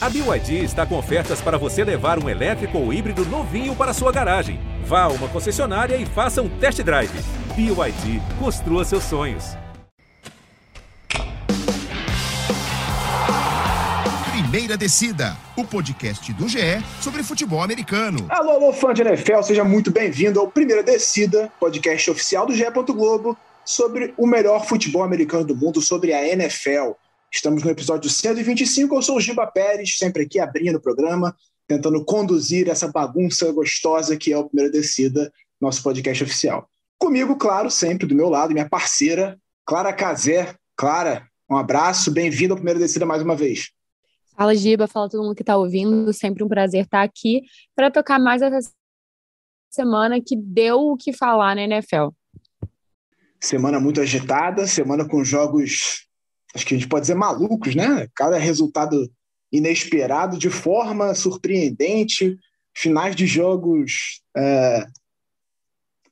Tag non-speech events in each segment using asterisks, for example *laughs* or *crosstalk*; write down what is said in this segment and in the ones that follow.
A BYD está com ofertas para você levar um elétrico ou híbrido novinho para sua garagem. Vá a uma concessionária e faça um test drive. BYD, construa seus sonhos. Primeira Descida, o podcast do GE sobre futebol americano. Alô, alô, fã de NFL, seja muito bem-vindo ao Primeira Descida, podcast oficial do GE. Globo sobre o melhor futebol americano do mundo, sobre a NFL. Estamos no episódio 125. Eu sou o Giba Pérez, sempre aqui abrindo o programa, tentando conduzir essa bagunça gostosa que é o Primeira Descida, nosso podcast oficial. Comigo, claro, sempre do meu lado, minha parceira, Clara Cazé. Clara, um abraço, bem-vinda ao Primeira Descida mais uma vez. Fala, Giba, fala todo mundo que está ouvindo. Sempre um prazer estar aqui para tocar mais essa semana que deu o que falar na NFL. Semana muito agitada, semana com jogos acho que a gente pode dizer malucos, né? Cada resultado inesperado, de forma surpreendente, finais de jogos é,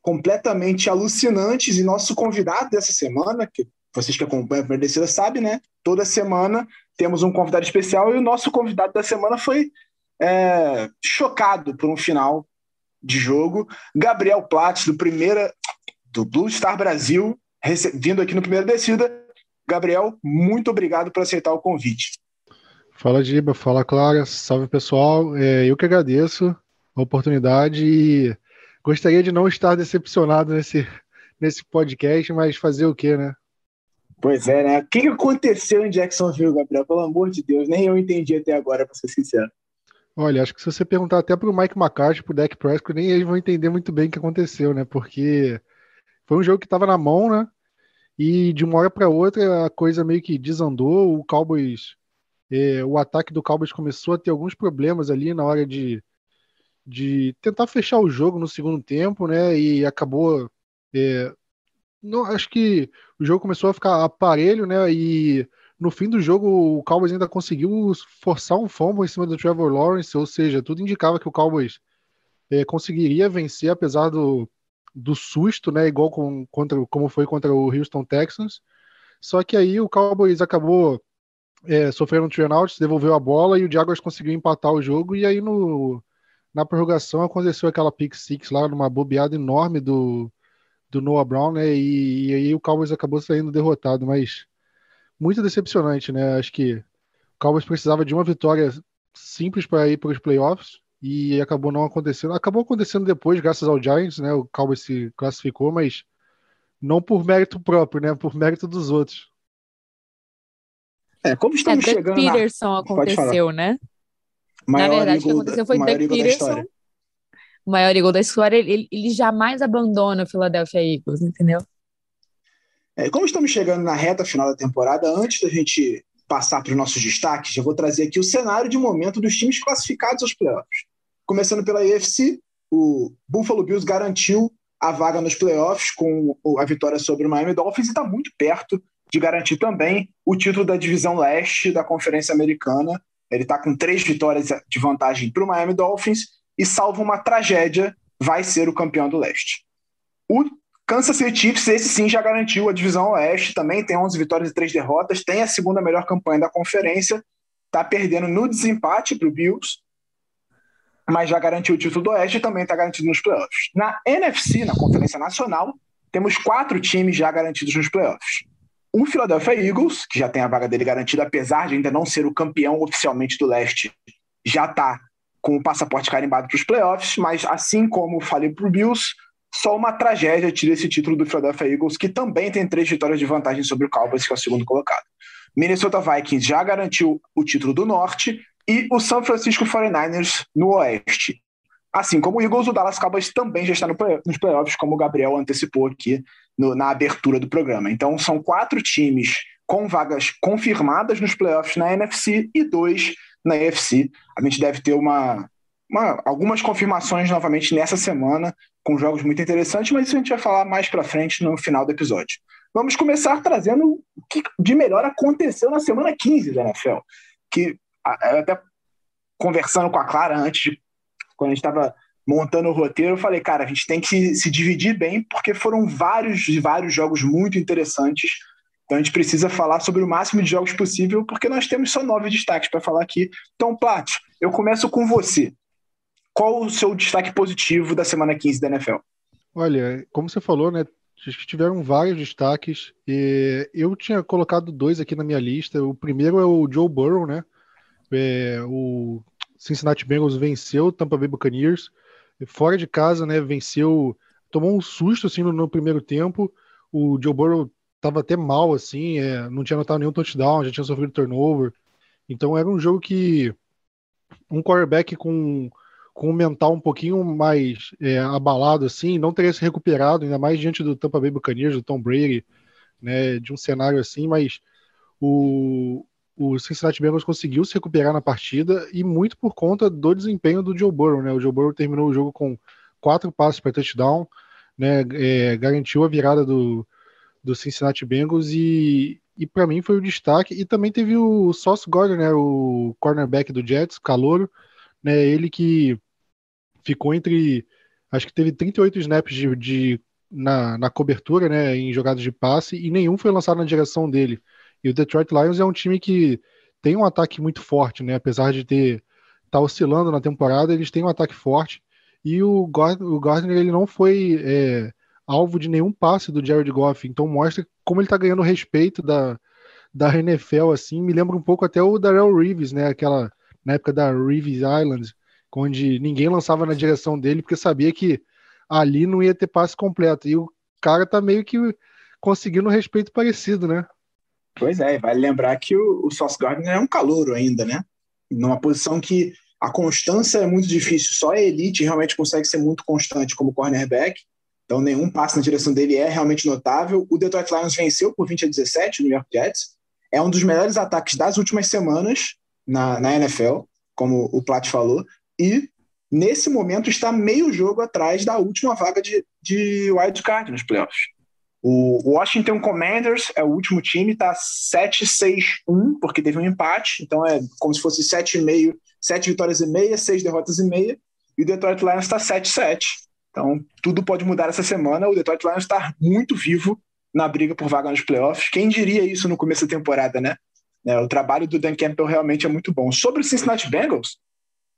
completamente alucinantes. E nosso convidado dessa semana, que vocês que acompanham a Primeira sabem, né? Toda semana temos um convidado especial e o nosso convidado da semana foi é, chocado por um final de jogo. Gabriel Platts, do primeira do Blue Star Brasil, vindo aqui no Primeira Descida, Gabriel, muito obrigado por aceitar o convite. Fala, Giba. Fala, Clara. Salve, pessoal. É, eu que agradeço a oportunidade e gostaria de não estar decepcionado nesse, nesse podcast, mas fazer o quê, né? Pois é, né? O que aconteceu em Jacksonville, Gabriel? Pelo amor de Deus, nem eu entendi até agora, para ser sincero. Olha, acho que se você perguntar até para o Mike McCarthy, para o Dak Prescott, nem eles vão entender muito bem o que aconteceu, né? Porque foi um jogo que estava na mão, né? E de uma hora para outra a coisa meio que desandou. O Cowboys, é, o ataque do Cowboys começou a ter alguns problemas ali na hora de, de tentar fechar o jogo no segundo tempo, né? E acabou. É, não, acho que o jogo começou a ficar aparelho, né? E no fim do jogo o Cowboys ainda conseguiu forçar um fumble em cima do Trevor Lawrence, ou seja, tudo indicava que o Cowboys é, conseguiria vencer, apesar do, do susto, né? Igual com, contra, como foi contra o Houston Texans. Só que aí o Cowboys acabou é, sofrendo um turnout, devolveu a bola e o Jaguars conseguiu empatar o jogo. E aí no, na prorrogação aconteceu aquela pick six lá, numa bobeada enorme do, do Noah Brown, né? E, e aí o Cowboys acabou saindo derrotado, mas muito decepcionante, né? Acho que o Cowboys precisava de uma vitória simples para ir para os playoffs e acabou não acontecendo. Acabou acontecendo depois, graças ao Giants, né? O Cowboys se classificou, mas não por mérito próprio, né? Por mérito dos outros. É, como estamos é, chegando Peterson na... aconteceu, né? Maior na verdade, o que aconteceu foi Doug Peterson. O maior Eagle da história, ele, ele jamais abandona o Philadelphia Eagles, entendeu? É, como estamos chegando na reta final da temporada, antes da gente passar para os nossos destaques, já vou trazer aqui o cenário de momento dos times classificados aos playoffs. Começando pela AFC, o Buffalo Bills garantiu a vaga nos playoffs com a vitória sobre o Miami Dolphins e está muito perto de garantir também o título da divisão leste da Conferência Americana. Ele está com três vitórias de vantagem para o Miami Dolphins e, salvo uma tragédia, vai ser o campeão do leste. O Kansas City Chiefs, esse sim já garantiu a divisão oeste, também tem 11 vitórias e 3 derrotas, tem a segunda melhor campanha da conferência, está perdendo no desempate para o Bills, mas já garantiu o título do Oeste e também está garantido nos playoffs. Na NFC, na Conferência Nacional, temos quatro times já garantidos nos playoffs. O Philadelphia Eagles, que já tem a vaga dele garantida, apesar de ainda não ser o campeão oficialmente do leste, já está com o passaporte carimbado para os playoffs, mas assim como falei para o Bills, só uma tragédia tira esse título do Philadelphia Eagles, que também tem três vitórias de vantagem sobre o Cowboys, que é o segundo colocado. Minnesota Vikings já garantiu o título do Norte e o San Francisco 49ers no Oeste. Assim como o Eagles, o Dallas Cowboys também já está no play nos playoffs, como o Gabriel antecipou aqui no, na abertura do programa. Então, são quatro times com vagas confirmadas nos playoffs na NFC e dois na AFC. A gente deve ter uma, uma, algumas confirmações novamente nessa semana, com jogos muito interessantes, mas isso a gente vai falar mais para frente no final do episódio. Vamos começar trazendo o que de melhor aconteceu na semana 15 da NFL, que até conversando com a Clara antes, quando a gente estava montando o roteiro, eu falei, cara, a gente tem que se, se dividir bem, porque foram vários e vários jogos muito interessantes Então a gente precisa falar sobre o máximo de jogos possível, porque nós temos só nove destaques para falar aqui. Então, Plat, eu começo com você. Qual o seu destaque positivo da semana 15 da NFL? Olha, como você falou, né? Tiveram vários destaques. E eu tinha colocado dois aqui na minha lista. O primeiro é o Joe Burrow, né? É, o Cincinnati Bengals venceu o Tampa Bay Buccaneers fora de casa, né? Venceu, tomou um susto assim no, no primeiro tempo. O Joe Burrow estava até mal assim, é, não tinha anotado nenhum touchdown, já tinha sofrido turnover. Então era um jogo que um quarterback com com um mental um pouquinho mais é, abalado assim, não teria se recuperado, ainda mais diante do Tampa Bay Buccaneers, do Tom Brady, né, de um cenário assim, mas o, o Cincinnati Bengals conseguiu se recuperar na partida e muito por conta do desempenho do Joe Burrow, né? O Joe Burrow terminou o jogo com quatro passes para touchdown, né? É, garantiu a virada do, do Cincinnati Bengals e, e para mim foi o destaque. E também teve o Sauce Gordon, né? O cornerback do Jets, calouro, né? Ele que ficou entre, acho que teve 38 snaps de, de na, na cobertura, né? Em jogadas de passe e nenhum foi lançado na direção dele. E o Detroit Lions é um time que tem um ataque muito forte, né? Apesar de ter tá oscilando na temporada, eles têm um ataque forte. E o, o Gardner ele não foi é, alvo de nenhum passe do Jared Goff, então mostra como ele tá ganhando respeito da, da NFL, assim. Me lembra um pouco até o Darrell Reeves, né? Aquela na época da Reeves Island, onde ninguém lançava na direção dele porque sabia que ali não ia ter passe completo. E o cara tá meio que conseguindo um respeito parecido, né? Pois é, vale lembrar que o, o Sauce Gardner é um calouro ainda, né? Numa posição que a constância é muito difícil, só a elite realmente consegue ser muito constante como cornerback. Então, nenhum passe na direção dele é realmente notável. O Detroit Lions venceu por 20 a 17 no New York Jets. É um dos melhores ataques das últimas semanas na, na NFL, como o Plat falou. E, nesse momento, está meio jogo atrás da última vaga de, de wild card nos playoffs. O Washington Commanders é o último time, está 7-6-1, porque teve um empate, então é como se fosse 7,5, 7 vitórias e meia, 6 derrotas e meia, e o Detroit Lions está 7-7. Então, tudo pode mudar essa semana. O Detroit Lions está muito vivo na briga por vaga nos playoffs. Quem diria isso no começo da temporada, né? É, o trabalho do Dan Campbell realmente é muito bom. Sobre o Cincinnati Bengals,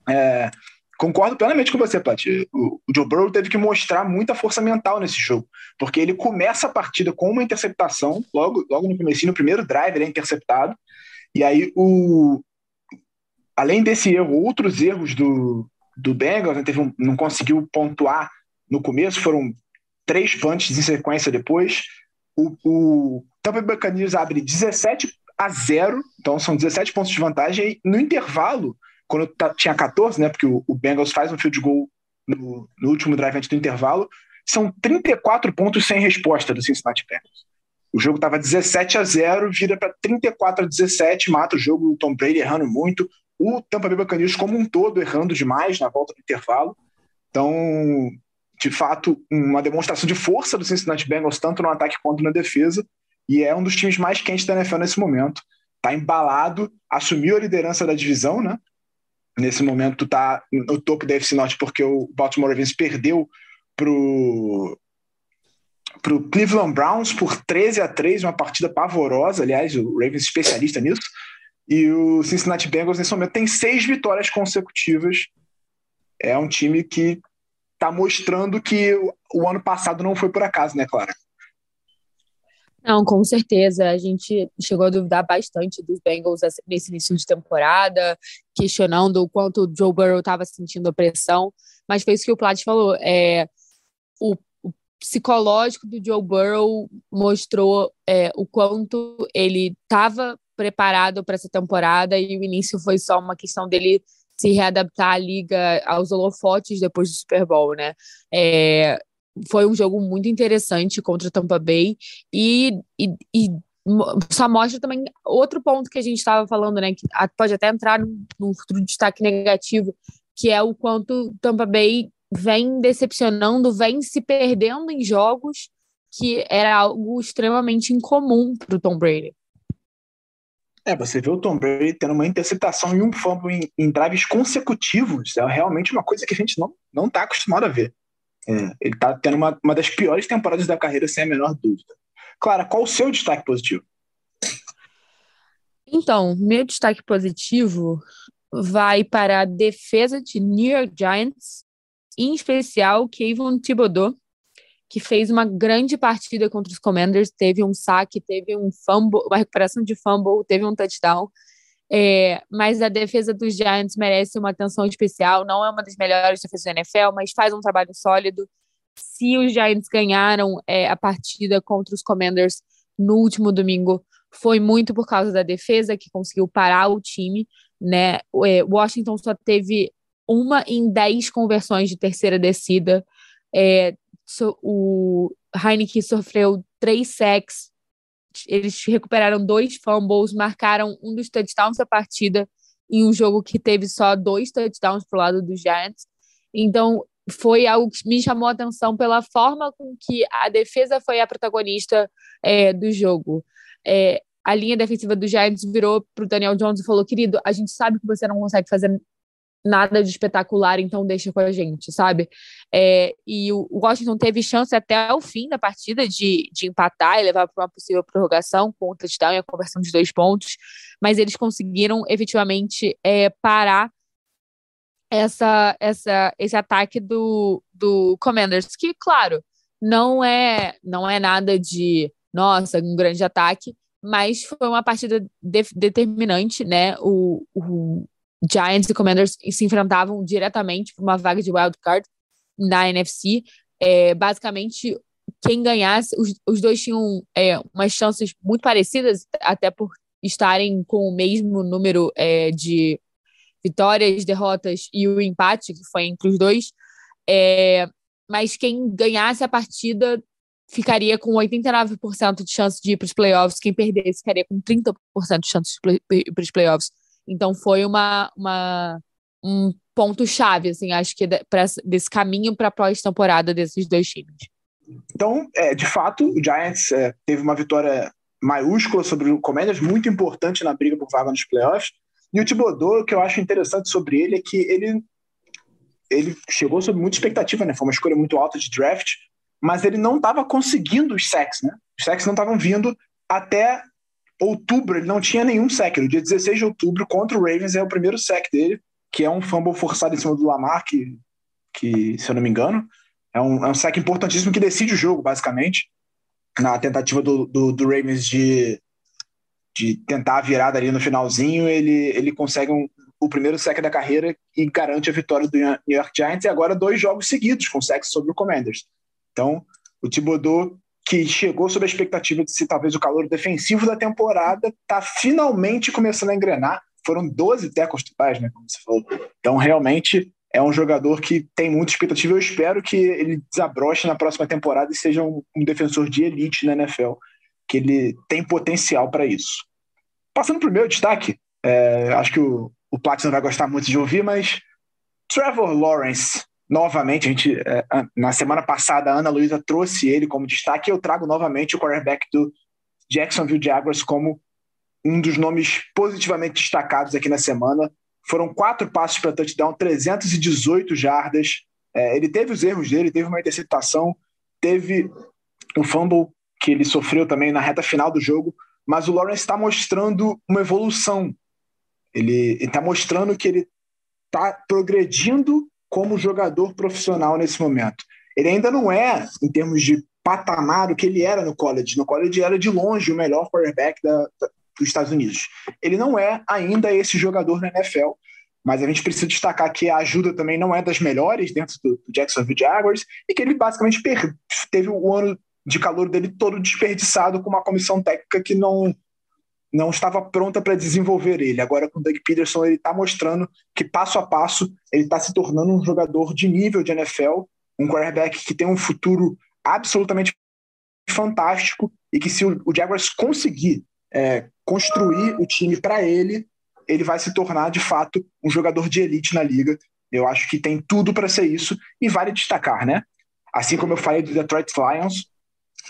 é, Concordo plenamente com você, Paty. O, o Joe Burrow teve que mostrar muita força mental nesse jogo, porque ele começa a partida com uma interceptação, logo, logo no começo, no primeiro drive ele é interceptado, e aí o além desse erro, outros erros do, do Bengals, né, teve um, não conseguiu pontuar no começo, foram três punts em sequência depois. O, o Tampa Buccaneers abre 17 a 0, então são 17 pontos de vantagem, e no intervalo quando tinha 14, né? Porque o, o Bengals faz um field goal no, no, último drive antes do intervalo, são 34 pontos sem resposta do Cincinnati Bengals. O jogo estava 17 a 0, vira para 34 a 17, mata o jogo, o Tom Brady errando muito, o Tampa Bay Buccaneers como um todo errando demais na volta do intervalo. Então, de fato, uma demonstração de força do Cincinnati Bengals, tanto no ataque quanto na defesa, e é um dos times mais quentes da NFL nesse momento. Está embalado, assumiu a liderança da divisão, né? Nesse momento está no topo da FC Norte porque o Baltimore Ravens perdeu pro pro Cleveland Browns por 13 a 3, uma partida pavorosa, aliás, o Ravens especialista nisso. E o Cincinnati Bengals nesse momento tem seis vitórias consecutivas. É um time que está mostrando que o ano passado não foi por acaso, né, Clara? Não, com certeza. A gente chegou a duvidar bastante dos Bengals nesse início de temporada, questionando o quanto o Joe Burrow estava sentindo a pressão. Mas foi isso que o Plat falou. É, o, o psicológico do Joe Burrow mostrou é, o quanto ele estava preparado para essa temporada e o início foi só uma questão dele se readaptar à liga, aos holofotes depois do Super Bowl, né? É, foi um jogo muito interessante contra Tampa Bay e, e, e só mostra também outro ponto que a gente estava falando, né? Que pode até entrar num, destaque negativo, que é o quanto Tampa Bay vem decepcionando, vem se perdendo em jogos que era algo extremamente incomum para o Tom Brady. É, você vê o Tom Brady tendo uma interceptação e um fumble em, em drives consecutivos, é realmente uma coisa que a gente não não está acostumado a ver. É, ele está tendo uma, uma das piores temporadas da carreira, sem a menor dúvida. Clara, qual o seu destaque positivo? Então, meu destaque positivo vai para a defesa de New York Giants, em especial Kevin Thibodeau, que fez uma grande partida contra os Commanders, teve um saque, teve um fumble, uma recuperação de fumble, teve um touchdown. É, mas a defesa dos Giants merece uma atenção especial. Não é uma das melhores defesas da NFL, mas faz um trabalho sólido. Se os Giants ganharam é, a partida contra os Commanders no último domingo, foi muito por causa da defesa que conseguiu parar o time. Né? É, Washington só teve uma em dez conversões de terceira descida. É, so, o Heineken sofreu três sacks, eles recuperaram dois fumbles, marcaram um dos touchdowns da partida em um jogo que teve só dois touchdowns pro lado dos Giants. Então, foi algo que me chamou a atenção pela forma com que a defesa foi a protagonista é, do jogo. É, a linha defensiva dos Giants virou para o Daniel Jones e falou: querido, a gente sabe que você não consegue fazer nada de espetacular, então deixa com a gente, sabe? É, e o Washington teve chance até o fim da partida de, de empatar e levar para uma possível prorrogação com o touchdown e a conversão de dois pontos, mas eles conseguiram efetivamente é, parar essa, essa, esse ataque do, do Commanders, que, claro, não é, não é nada de, nossa, um grande ataque, mas foi uma partida de, determinante, né? O, o Giants e Commanders se enfrentavam diretamente por uma vaga de wild card na NFC. É, basicamente, quem ganhasse, os, os dois tinham é, umas chances muito parecidas, até por estarem com o mesmo número é, de vitórias, derrotas e o empate, que foi entre os dois. É, mas quem ganhasse a partida ficaria com 89% de chance de ir para os playoffs, quem perdesse ficaria com 30% de chance de ir para os playoffs. Então foi uma, uma um ponto chave, assim, acho que pra, desse caminho para a pós-temporada desses dois times. Então, é, de fato, o Giants é, teve uma vitória maiúscula sobre o Commanders, muito importante na briga por vaga nos playoffs. E o Thibodeau, o que eu acho interessante sobre ele é que ele, ele chegou sob muita expectativa, né? Foi uma escolha muito alta de draft, mas ele não estava conseguindo os sacks, né? Os sacks não estavam vindo até outubro, ele não tinha nenhum sack. No dia 16 de outubro, contra o Ravens, é o primeiro sack dele, que é um fumble forçado em cima do Lamar, que, que se eu não me engano, é um, é um sack importantíssimo que decide o jogo, basicamente, na tentativa do, do, do Ravens de, de tentar a virada ali no finalzinho, ele, ele consegue um, o primeiro sack da carreira e garante a vitória do New York Giants, e agora dois jogos seguidos com sacks sobre o Commanders. Então, o Thibodeau que chegou sob a expectativa de ser talvez o calor defensivo da temporada, está finalmente começando a engrenar. Foram 12 tecos totais, né, como você falou. Então, realmente, é um jogador que tem muita expectativa. Eu espero que ele desabroche na próxima temporada e seja um, um defensor de elite na NFL, que ele tem potencial para isso. Passando para o meu destaque, é, acho que o, o Platinum vai gostar muito de ouvir, mas Trevor Lawrence novamente, a gente, é, na semana passada, a Ana Luísa trouxe ele como destaque, eu trago novamente o quarterback do Jacksonville Jaguars como um dos nomes positivamente destacados aqui na semana. Foram quatro passos para touchdown, 318 jardas. É, ele teve os erros dele, teve uma interceptação, teve um fumble que ele sofreu também na reta final do jogo, mas o Lawrence está mostrando uma evolução. Ele está mostrando que ele está progredindo como jogador profissional nesse momento. Ele ainda não é, em termos de patamar, o que ele era no college. No college era de longe o melhor quarterback da, da, dos Estados Unidos. Ele não é ainda esse jogador na NFL, mas a gente precisa destacar que a ajuda também não é das melhores dentro do, do Jacksonville Jaguars e que ele basicamente teve o ano de calor dele todo desperdiçado com uma comissão técnica que não não estava pronta para desenvolver ele. Agora, com o Doug Peterson, ele está mostrando que passo a passo ele está se tornando um jogador de nível de NFL, um quarterback que tem um futuro absolutamente fantástico e que se o, Jaguars conseguir é, construir o time para ele, ele vai se tornar de fato um jogador de elite na liga. Eu acho que tem tudo para ser isso e vale destacar, né? Assim como eu falei do Detroit Lions,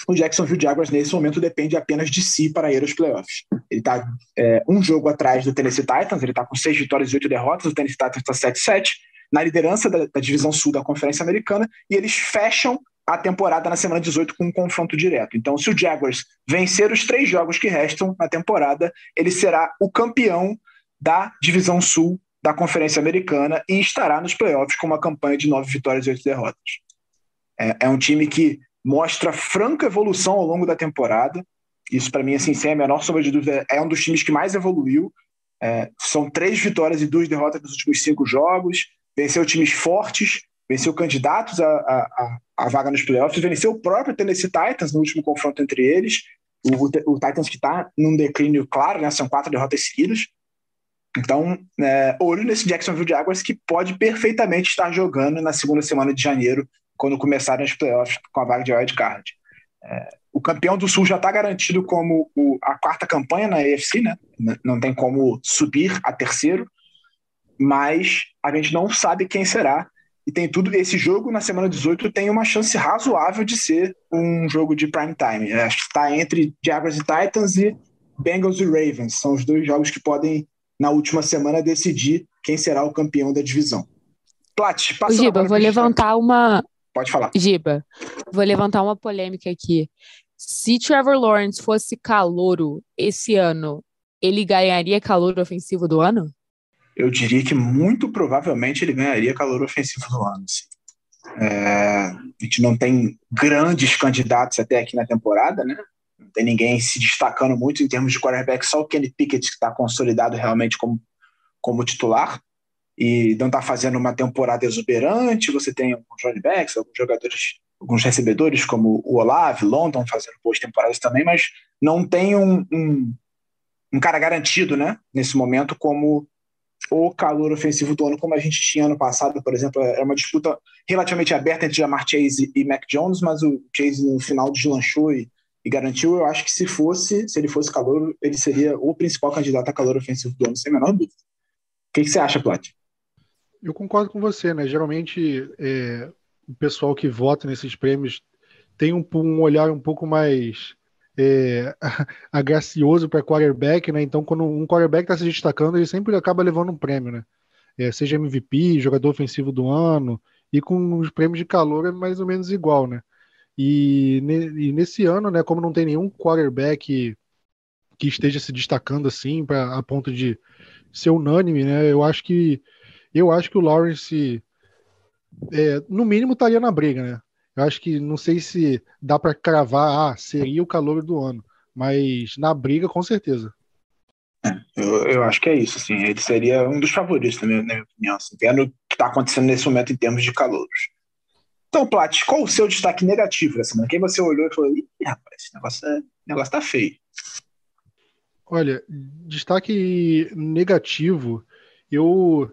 o Jacksonville Jaguars nesse momento depende apenas de si para ir aos playoffs. Ele está é, um jogo atrás do Tennessee Titans, ele está com seis vitórias e oito derrotas, o Tennessee Titans está 7-7, na liderança da, da, divisão sul da Conferência Americana, e eles fecham a temporada na semana 18 com um confronto direto. Então, se o Jaguars vencer os três jogos que restam na temporada, ele será o campeão da Divisão Sul da Conferência Americana e estará nos playoffs com uma campanha de nove vitórias e oito derrotas. É, é um time que mostra franca evolução ao longo da temporada. Isso, para mim, assim, sem a menor sombra de dúvida, é um dos times que mais evoluiu. É, são três vitórias e duas derrotas nos últimos cinco jogos. Venceu times fortes, venceu candidatos à, vaga nos playoffs, venceu o próprio Tennessee Titans no último confronto entre eles. O, o, o Titans que está num declínio claro, né? São quatro derrotas seguidas. Então, é, olho nesse Jacksonville Jaguars que pode perfeitamente estar jogando na segunda semana de janeiro, quando começarem os playoffs com a vaga de wild card. É, o campeão do Sul já está garantido como o, a quarta campanha na AFC, né? Não tem como subir a terceiro, mas a gente não sabe quem será. E tem tudo. Esse jogo na semana 18 tem uma chance razoável de ser um jogo de prime time. Acho que está entre Jaguars e Titans e Bengals e Ravens. São os dois jogos que podem na última semana decidir quem será o campeão da divisão. Plat, passa Giba, vou levantar uma. Pode falar. Giba, vou levantar uma polêmica aqui. Se Trevor Lawrence fosse calouro esse ano, ele ganharia calor ofensivo do ano? Eu diria que muito provavelmente ele ganharia calor ofensivo do ano. Sim. É, a gente não tem grandes candidatos até aqui na temporada, né? não tem ninguém se destacando muito em termos de quarterback, só o Kenny Pickett que está consolidado realmente como, como titular e não está fazendo uma temporada exuberante. Você tem alguns running backs, alguns jogadores, alguns recebedores como o Olave, London fazendo boas temporadas também, mas não tem um, um, um cara garantido, né? Nesse momento como o calor ofensivo do ano, como a gente tinha ano passado, por exemplo, é uma disputa relativamente aberta entre Jamar Chase e Mac Jones, mas o Chase no final deslanchou e e garantiu, eu acho que se fosse, se ele fosse calor, ele seria o principal candidato a calor ofensivo do ano, sem a menor dúvida. O que, que você acha, Plat? Eu concordo com você, né? Geralmente é, o pessoal que vota nesses prêmios tem um, um olhar um pouco mais é, *laughs* agracioso para quarterback, né? Então, quando um quarterback está se destacando, ele sempre acaba levando um prêmio, né? É, seja MVP, jogador ofensivo do ano, e com os prêmios de calor é mais ou menos igual, né? E, e, nesse ano, né, como não tem nenhum quarterback que esteja se destacando assim para a ponto de ser unânime, né, eu acho que eu acho que o Lawrence é, no mínimo estaria na briga, né? Eu acho que não sei se dá para cravar, ah, seria o calor do ano, mas na briga com certeza. É, eu, eu, acho que é isso, assim, ele seria um dos favoritos, na minha, na minha opinião, assim, vendo o que está acontecendo nesse momento em termos de calouros. Então, Plat, qual o seu destaque negativo dessa semana? Quem você olhou e falou, Ih, rapaz, esse negócio, é, negócio tá feio. Olha, destaque negativo, eu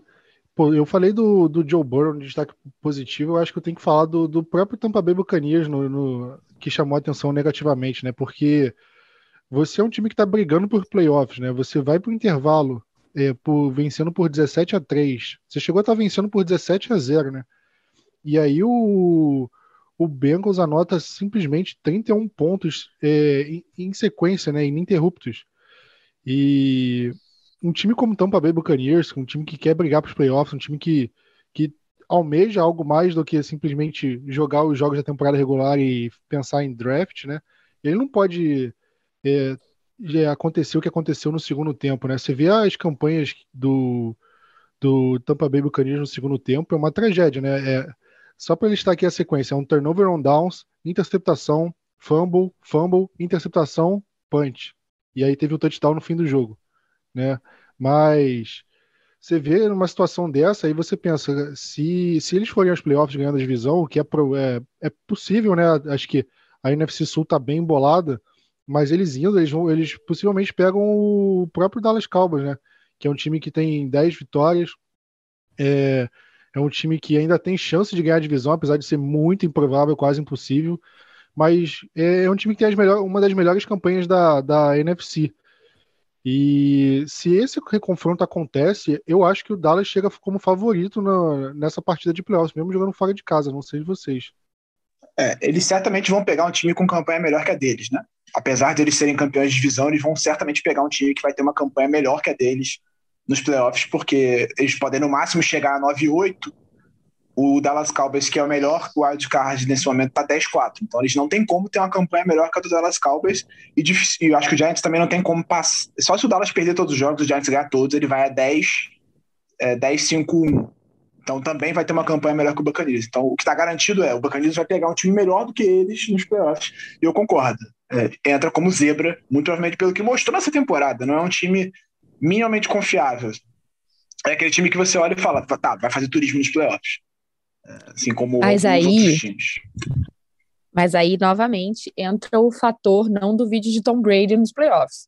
eu falei do, do Joe Burrow no destaque positivo, eu acho que eu tenho que falar do, do próprio Tampa Bay Buccaneers no, no, que chamou a atenção negativamente, né? Porque você é um time que está brigando por playoffs, né? Você vai para o intervalo é, por, vencendo por 17 a 3. Você chegou a estar tá vencendo por 17 a 0, né? E aí o, o Bengals anota simplesmente 31 pontos é, em, em, sequência, né, ininterruptos. E um time como Tampa Bay Buccaneers, um time que quer brigar para os playoffs, um time que, que almeja algo mais do que simplesmente jogar os jogos da temporada regular e pensar em draft, né? Ele não pode é, acontecer o que aconteceu no segundo tempo, né? Você vê as campanhas do, do Tampa Bay Buccaneers no segundo tempo, é uma tragédia, né? É, só para listar aqui a sequência: é um turnover on downs, interceptação, fumble, fumble, interceptação, punch. E aí teve o touchdown no fim do jogo, né? Mas você vê numa situação dessa, aí você pensa, se, se eles forem aos playoffs ganhando a divisão, o que é, é, é possível, né? Acho que a NFC Sul tá bem embolada, mas eles indo, eles, vão, eles possivelmente pegam o próprio Dallas Cowboys, né? Que é um time que tem 10 vitórias, é, é um time que ainda tem chance de ganhar a divisão, apesar de ser muito improvável, quase impossível. Mas é, é um time que tem melhor, uma das melhores campanhas da, da NFC. E se esse reconfronto acontece, eu acho que o Dallas chega como favorito na, nessa partida de playoffs, mesmo jogando fora de casa, não sei de vocês. É, eles certamente vão pegar um time com campanha melhor que a deles, né? Apesar de eles serem campeões de divisão, eles vão certamente pegar um time que vai ter uma campanha melhor que a deles nos playoffs, porque eles podem no máximo chegar a 9-8, o Dallas Cowboys, que é o melhor wildcard nesse momento, está 10-4. Então eles não têm como ter uma campanha melhor que a do Dallas Cowboys. E, e eu acho que o Giants também não tem como passar. Só se o Dallas perder todos os jogos, o Giants ganhar todos, ele vai a 10, é, 10-5-1. Então também vai ter uma campanha melhor que o Buccaneers. Então o que está garantido é o Buccaneers vai pegar um time melhor do que eles nos playoffs. E eu concordo. É, entra como zebra, muito provavelmente pelo que mostrou nessa temporada. Não é um time minimamente confiável. É aquele time que você olha e fala, tá, vai fazer turismo nos playoffs. Assim como mas aí, Mas aí, novamente, entra o fator não do vídeo de Tom Brady nos playoffs.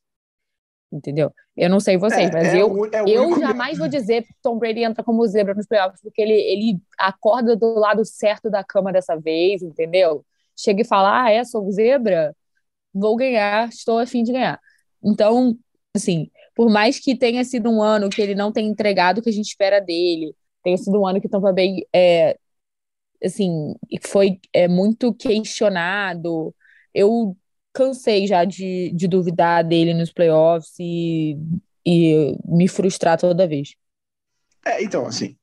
Entendeu? Eu não sei vocês, é, mas é eu, o, é eu jamais vou dizer que Tom Brady entra como zebra nos playoffs, porque ele, ele acorda do lado certo da cama dessa vez, entendeu? Chega e fala: Ah, é, sou zebra, vou ganhar, estou a fim de ganhar. Então, assim, por mais que tenha sido um ano que ele não tenha entregado o que a gente espera dele, tenha sido um ano que Tampa Bay é, assim, foi é, muito questionado. Eu cansei já de, de duvidar dele nos playoffs e, e me frustrar toda vez. É, então, assim,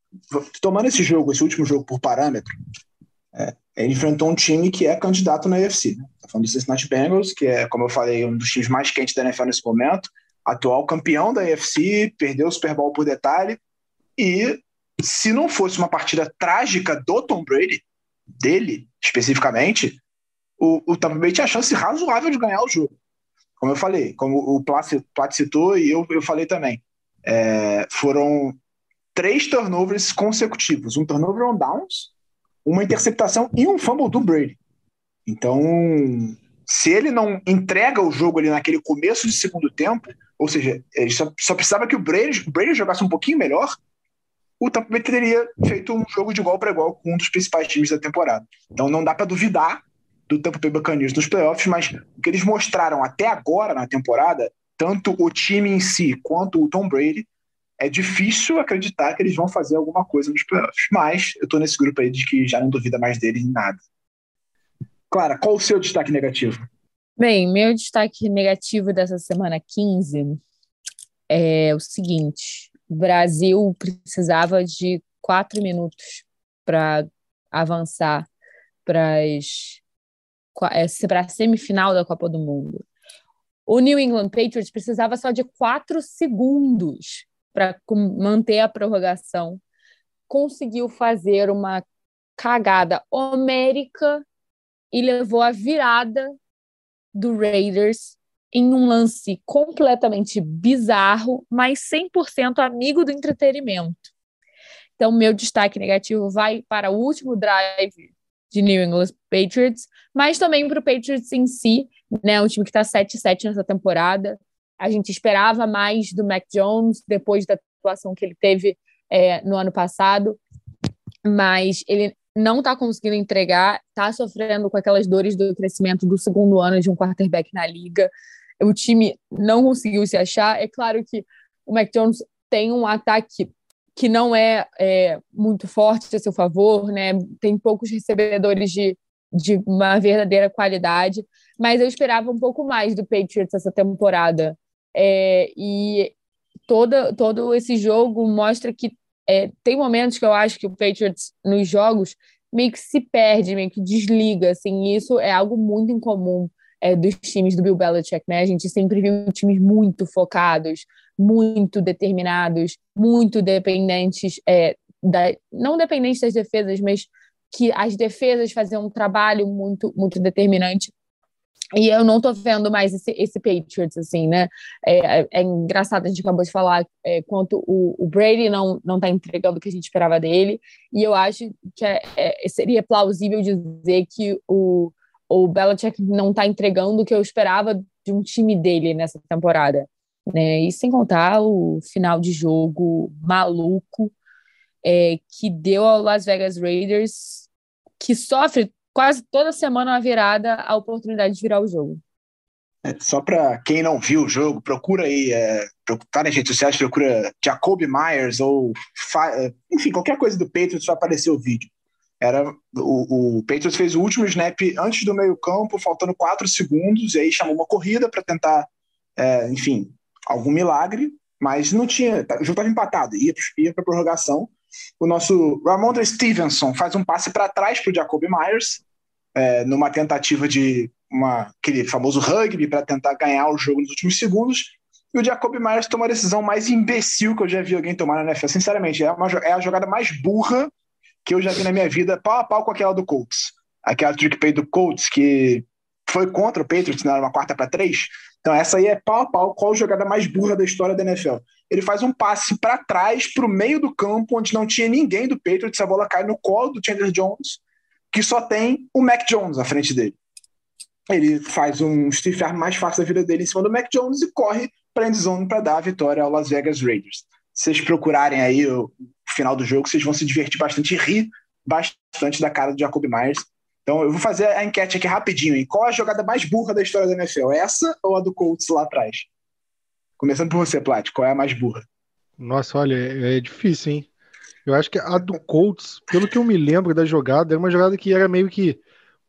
tomando esse jogo, esse último jogo por parâmetro, é, ele enfrentou um time que é candidato na UFC. Né? Tá falando do Cincinnati Bengals, que é, como eu falei, um dos times mais quentes da NFL nesse momento, atual campeão da UFC, perdeu o Super Bowl por detalhe, e se não fosse uma partida trágica do Tom Brady, dele especificamente, o, o Tampa Bay tinha chance razoável de ganhar o jogo. Como eu falei, como o Plat, citou e eu, eu falei também, é, foram três turnovers consecutivos: um turnover on downs, uma interceptação e um fumble do Brady. Então, se ele não entrega o jogo ali naquele começo de segundo tempo, ou seja, ele só, só precisava que o Brady, o Brady jogasse um pouquinho melhor, o Tampa Bay teria feito um jogo de igual para igual com um dos principais times da temporada. Então não dá para duvidar do Tampa Bay Buccaneers nos playoffs, mas o que eles mostraram até agora na temporada, tanto o time em si quanto o Tom Brady, é difícil acreditar que eles vão fazer alguma coisa nos playoffs. Mas eu tô nesse grupo aí de que já não duvida mais deles em nada. Clara, qual o seu destaque negativo? Bem, meu destaque negativo dessa semana 15 é o seguinte: o Brasil precisava de quatro minutos para avançar para é, a semifinal da Copa do Mundo. O New England Patriots precisava só de quatro segundos para manter a prorrogação. Conseguiu fazer uma cagada homérica e levou a virada do Raiders em um lance completamente bizarro, mas 100% amigo do entretenimento. Então, meu destaque negativo vai para o último drive de New England Patriots, mas também para o Patriots em si, né? Um time que está 7-7 nessa temporada. A gente esperava mais do Mac Jones depois da atuação que ele teve é, no ano passado, mas ele não está conseguindo entregar, está sofrendo com aquelas dores do crescimento do segundo ano de um quarterback na liga o time não conseguiu se achar. É claro que o Mac Jones tem um ataque que não é, é, muito forte a seu favor, né? Tem poucos recebedores de, de uma verdadeira qualidade, mas eu esperava um pouco mais do Patriots essa temporada. É, e toda, todo esse jogo mostra que é, tem momentos que eu acho que o Patriots nos jogos meio que se perde, meio que desliga, assim, e isso é algo muito incomum é, dos times do Bill Belichick, né? A gente sempre viu times muito focados, muito determinados, muito dependentes, é, da, não dependentes das defesas, mas que as defesas faziam um trabalho muito, muito determinante. E eu não tô vendo mais esse, esse Patriots, assim, né? É, é, é engraçado, a gente acabou de falar é, quanto o, o, Brady não, não tá entregando o que a gente esperava dele, e eu acho que é, é seria plausível dizer que o, o Belichick não está entregando o que eu esperava de um time dele nessa temporada. Né? E sem contar o final de jogo maluco é, que deu ao Las Vegas Raiders, que sofre quase toda semana uma virada, a oportunidade de virar o jogo. É, só para quem não viu o jogo, procura aí, é, tá nas redes sociais, procura Jacoby Myers ou enfim, qualquer coisa do Patriots vai aparecer o vídeo. Era o, o Patriots fez o último snap antes do meio campo, faltando quatro segundos, e aí chamou uma corrida para tentar, é, enfim, algum milagre, mas não tinha. O jogo estava empatado, ia, ia para prorrogação. o nosso Ramondre Stevenson faz um passe para trás para o Jacoby Myers, é, numa tentativa de uma, aquele famoso rugby para tentar ganhar o jogo nos últimos segundos. E o Jacoby Myers toma a decisão mais imbecil que eu já vi alguém tomar na NFL. Sinceramente, é, uma, é a jogada mais burra que eu já vi na minha vida, pau a pau com aquela do Colts. Aquela trick play do Colts que foi contra o Patriots, na uma quarta para três. Então, essa aí é pau a pau qual a jogada mais burra da história da NFL. Ele faz um passe para trás, para o meio do campo, onde não tinha ninguém do Patriots, a bola cai no colo do Chandler Jones, que só tem o Mac Jones à frente dele. Ele faz um stiff arm mais fácil da vida dele em cima do Mac Jones e corre para a endzone para dar a vitória ao Las Vegas Raiders. Se vocês procurarem aí o final do jogo, vocês vão se divertir bastante e rir bastante da cara do Jacob Myers. Então eu vou fazer a enquete aqui rapidinho. Hein? Qual a jogada mais burra da história da NFL? Essa ou a do Colts lá atrás? Começando por você, Plat, qual é a mais burra? Nossa, olha, é, difícil, hein? Eu acho que a do Colts, pelo que eu me lembro da jogada, era uma jogada que era meio que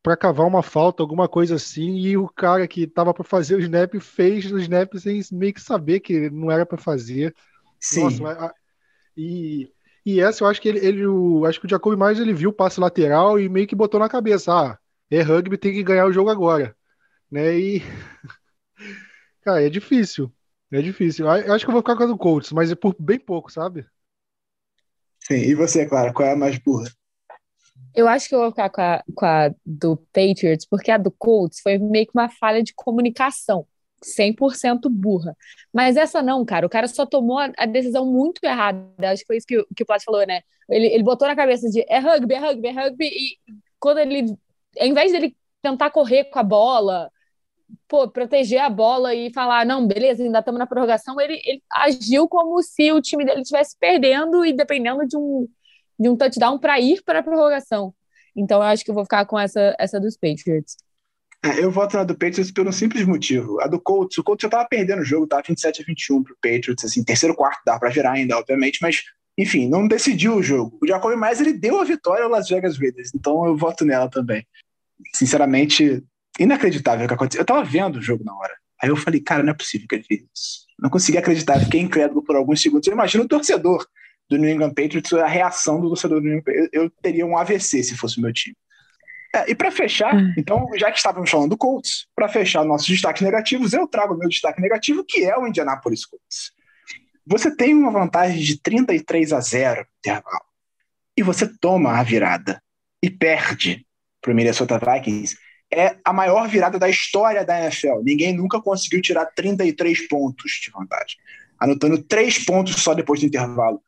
para cavar uma falta, alguma coisa assim, e o cara que tava para fazer o snap fez o snap sem meio que saber que não era para fazer. Sim. Nossa, e, e essa eu acho que ele, ele o, acho que o Jacob mais ele viu o passe lateral e meio que botou na cabeça, ah, é rugby, tem que ganhar o jogo agora, né? E *laughs* cara, é difícil. É difícil. Eu acho que eu vou ficar com a do Colts, mas é por bem pouco, sabe? Sim, e você, Clara, qual é a mais burra? Eu acho que eu vou ficar com a, com a do Patriots, porque a do Colts foi meio que uma falha de comunicação. 100% burra. Mas essa não, cara. O cara só tomou a decisão muito errada. Acho que foi isso que, que o Plat falou, né? Ele, ele botou na cabeça de é rugby, é rugby, é rugby. E quando ele, ao invés dele tentar correr com a bola, pô, proteger a bola e falar, não, beleza, ainda estamos na prorrogação, ele, ele agiu como se o time dele estivesse perdendo e dependendo de um, de um touchdown para ir para a prorrogação. Então, eu acho que eu vou ficar com essa, essa dos Patriots. É, eu voto na do Patriots por um simples motivo. A do Colts, o Colts já estava perdendo o jogo, tava 27 a 21 para o Patriots, assim, terceiro quarto dá para virar ainda, obviamente, mas enfim, não decidiu o jogo. O Jacoby mais ele deu a vitória ao Las Vegas Raiders, então eu voto nela também. Sinceramente, inacreditável o que aconteceu. Eu tava vendo o jogo na hora. Aí eu falei, cara, não é possível que ele fez isso. Não consegui acreditar, fiquei incrédulo por alguns segundos. Eu imagino o torcedor do New England Patriots, a reação do torcedor do New England Patriots. Eu teria um AVC se fosse o meu time. É, e para fechar, hum. então, já que estávamos falando do Colts, para fechar nossos destaques negativos, eu trago o meu destaque negativo, que é o Indianapolis Colts. Você tem uma vantagem de 33 a 0 no intervalo. E você toma a virada e perde para o Minnesota Vikings é a maior virada da história da NFL. Ninguém nunca conseguiu tirar 33 pontos de vantagem, anotando três pontos só depois do intervalo.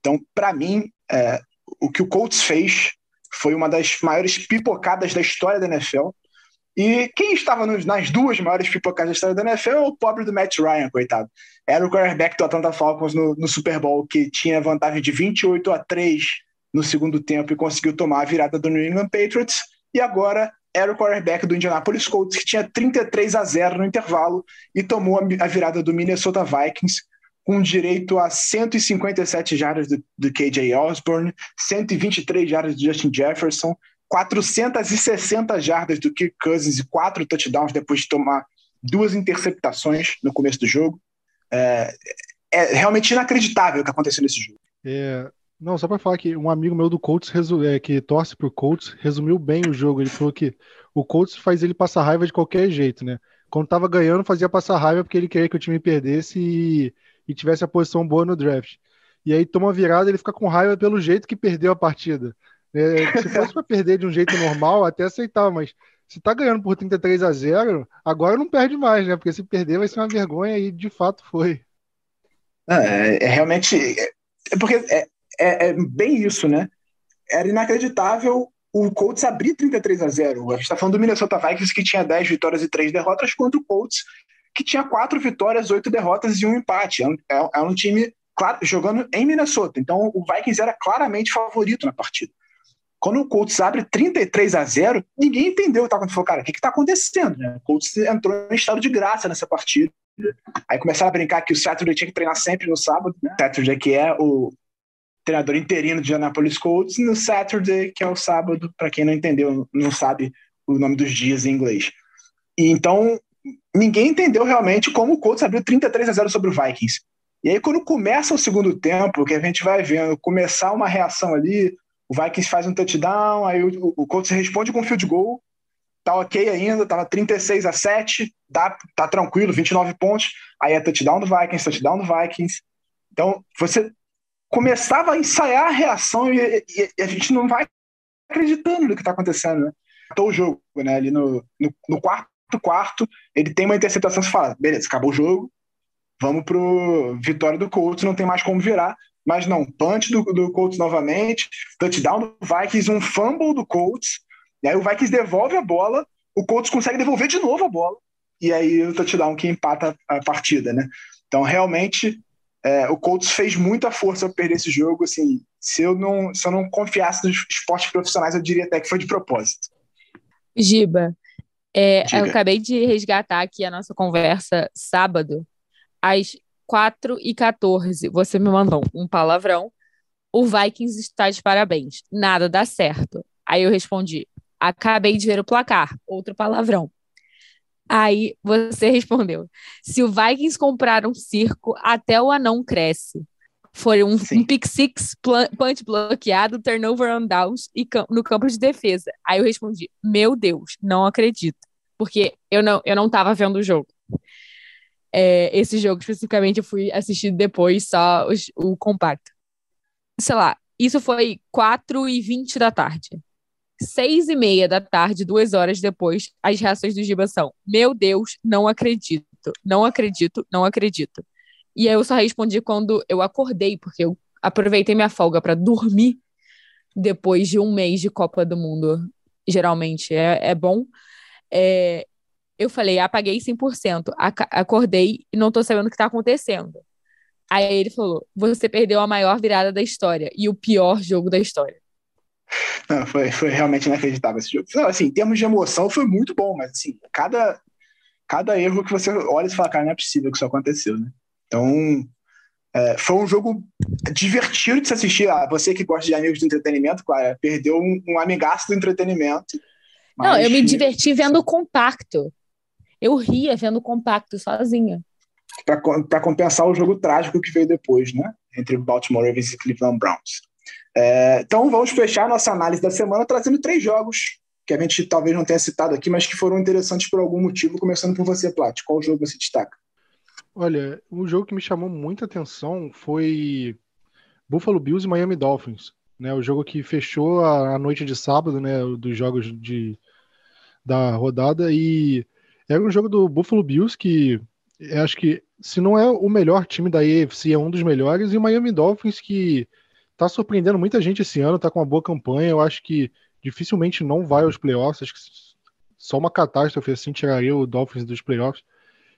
Então, para mim, é, o que o Colts fez foi uma das maiores pipocadas da história da NFL. E quem estava nas duas maiores pipocadas da história da NFL é o pobre do Matt Ryan, coitado. Era o quarterback do Atlanta Falcons no, no Super Bowl, que tinha vantagem de 28 a 3 no segundo tempo e conseguiu tomar a virada do New England Patriots. E agora era o quarterback do Indianapolis Colts, que tinha 33 a 0 no intervalo e tomou a virada do Minnesota Vikings, com direito a 157 jardas do, do KJ Osborne, 123 jardas do Justin Jefferson, 460 jardas do Kirk Cousins e quatro touchdowns depois de tomar duas interceptações no começo do jogo. É, é realmente inacreditável o que aconteceu nesse jogo. É, não, só para falar que um amigo meu do Colts, é, que torce pro Colts, resumiu bem o jogo. Ele falou que o Colts faz ele passar raiva de qualquer jeito, né? Quando tava ganhando, fazia passar raiva porque ele queria que o time perdesse e, e tivesse a posição boa no draft. E aí toma virada, ele fica com raiva pelo jeito que perdeu a partida. É, se fosse para perder de um jeito normal, até aceitava, mas se tá ganhando por 33 a 0, agora não perde mais, né? Porque se perder vai ser uma vergonha e de fato foi. É, é realmente. É, é porque é, é, bem isso, né? Era inacreditável o Colts abrir 33 a 0. A gente está falando do Minnesota Vikings, que tinha 10 vitórias e 3 derrotas, contra o Colts, que tinha 4 vitórias, 8 derrotas e um empate. É um, é, é um time claro, jogando em Minnesota. Então o Vikings era claramente favorito na partida. Quando o Colts abre 33 a 0, ninguém entendeu está acontecendo. Cara, o que está acontecendo? O Colts entrou em estado de graça nessa partida. Aí começaram a brincar que o Saturday tinha que treinar sempre no sábado. Né? Saturday, que é o, treinador interino de Indianapolis Colts, no Saturday, que é o sábado, para quem não entendeu, não sabe o nome dos dias em inglês. E então, ninguém entendeu realmente como o Colts abriu 33 a 0 sobre o Vikings. E aí, quando começa o segundo tempo, que a gente vai vendo começar uma reação ali, o Vikings faz um touchdown, aí o, o Colts responde com um field goal, tá ok ainda, tava 36 a 7, tá, tá tranquilo, 29 pontos, aí é touchdown do Vikings, touchdown do Vikings. Então, você começava a ensaiar a reação e, e, e a gente não vai acreditando no que está acontecendo, né? Tô o jogo, né? Ali no, no, no, quarto quarto, ele tem uma interceptação, você fala, beleza, acabou o jogo, vamos pro vitória do Colts, não tem mais como virar, mas não, punch do, do Colts novamente, touchdown do Vikings, um fumble do Colts, e aí o Vikings devolve a bola, o Colts consegue devolver de novo a bola, e aí o touchdown que empata a partida, né? Então, realmente, é, o Colts fez muita força para perder esse jogo. Assim, se eu não, se eu não confiasse nos esportes profissionais, eu diria até que foi de propósito. Giba, é, eu acabei de resgatar aqui a nossa conversa sábado, às 4 e 14 Você me mandou um palavrão. O Vikings está de parabéns. Nada dá certo. Aí eu respondi: acabei de ver o placar. Outro palavrão. Aí você *laughs* respondeu: se o Vikings comprar um circo, até o anão cresce. Foi um, um pick six, punch bloqueado, turnover on downs e no campo de defesa. Aí eu respondi: meu Deus, não acredito. Porque eu não, eu não tava vendo o jogo. É, esse jogo especificamente eu fui assistir depois, só os, o compacto. Sei lá, isso foi 4 e 20 da tarde seis e meia da tarde, duas horas depois, as reações do Giba são: Meu Deus, não acredito, não acredito, não acredito. E aí eu só respondi quando eu acordei, porque eu aproveitei minha folga para dormir depois de um mês de Copa do Mundo. Geralmente é, é bom. É, eu falei: apaguei 100%, ac acordei e não tô sabendo o que tá acontecendo. Aí ele falou: Você perdeu a maior virada da história e o pior jogo da história. Não, foi, foi realmente inacreditável esse jogo. Não, assim, em termos de emoção, foi muito bom, mas assim, cada, cada erro que você olha e fala, cara, não é possível que isso aconteceu, né? Então, é, foi um jogo divertido de se assistir. Ah, você que gosta de amigos de entretenimento, claro, perdeu um, um amigaço do entretenimento. Mas... Não, eu me diverti vendo o compacto. Eu ria vendo o compacto sozinha. Para compensar o jogo trágico que veio depois, né? Entre Baltimore Ravens e Cleveland Browns. É, então vamos fechar nossa análise da semana trazendo três jogos que a gente talvez não tenha citado aqui, mas que foram interessantes por algum motivo, começando por você, Plat. Qual jogo você destaca? Olha, um jogo que me chamou muita atenção foi Buffalo Bills e Miami Dolphins. Né, o jogo que fechou a, noite de sábado, né, dos jogos de, da rodada, e era um jogo do Buffalo Bills que acho que, se não é o melhor time da AFC, é um dos melhores, e o Miami Dolphins que tá surpreendendo muita gente esse ano, tá com uma boa campanha. Eu acho que dificilmente não vai aos playoffs. Acho que só uma catástrofe assim tiraria o Dolphins dos playoffs.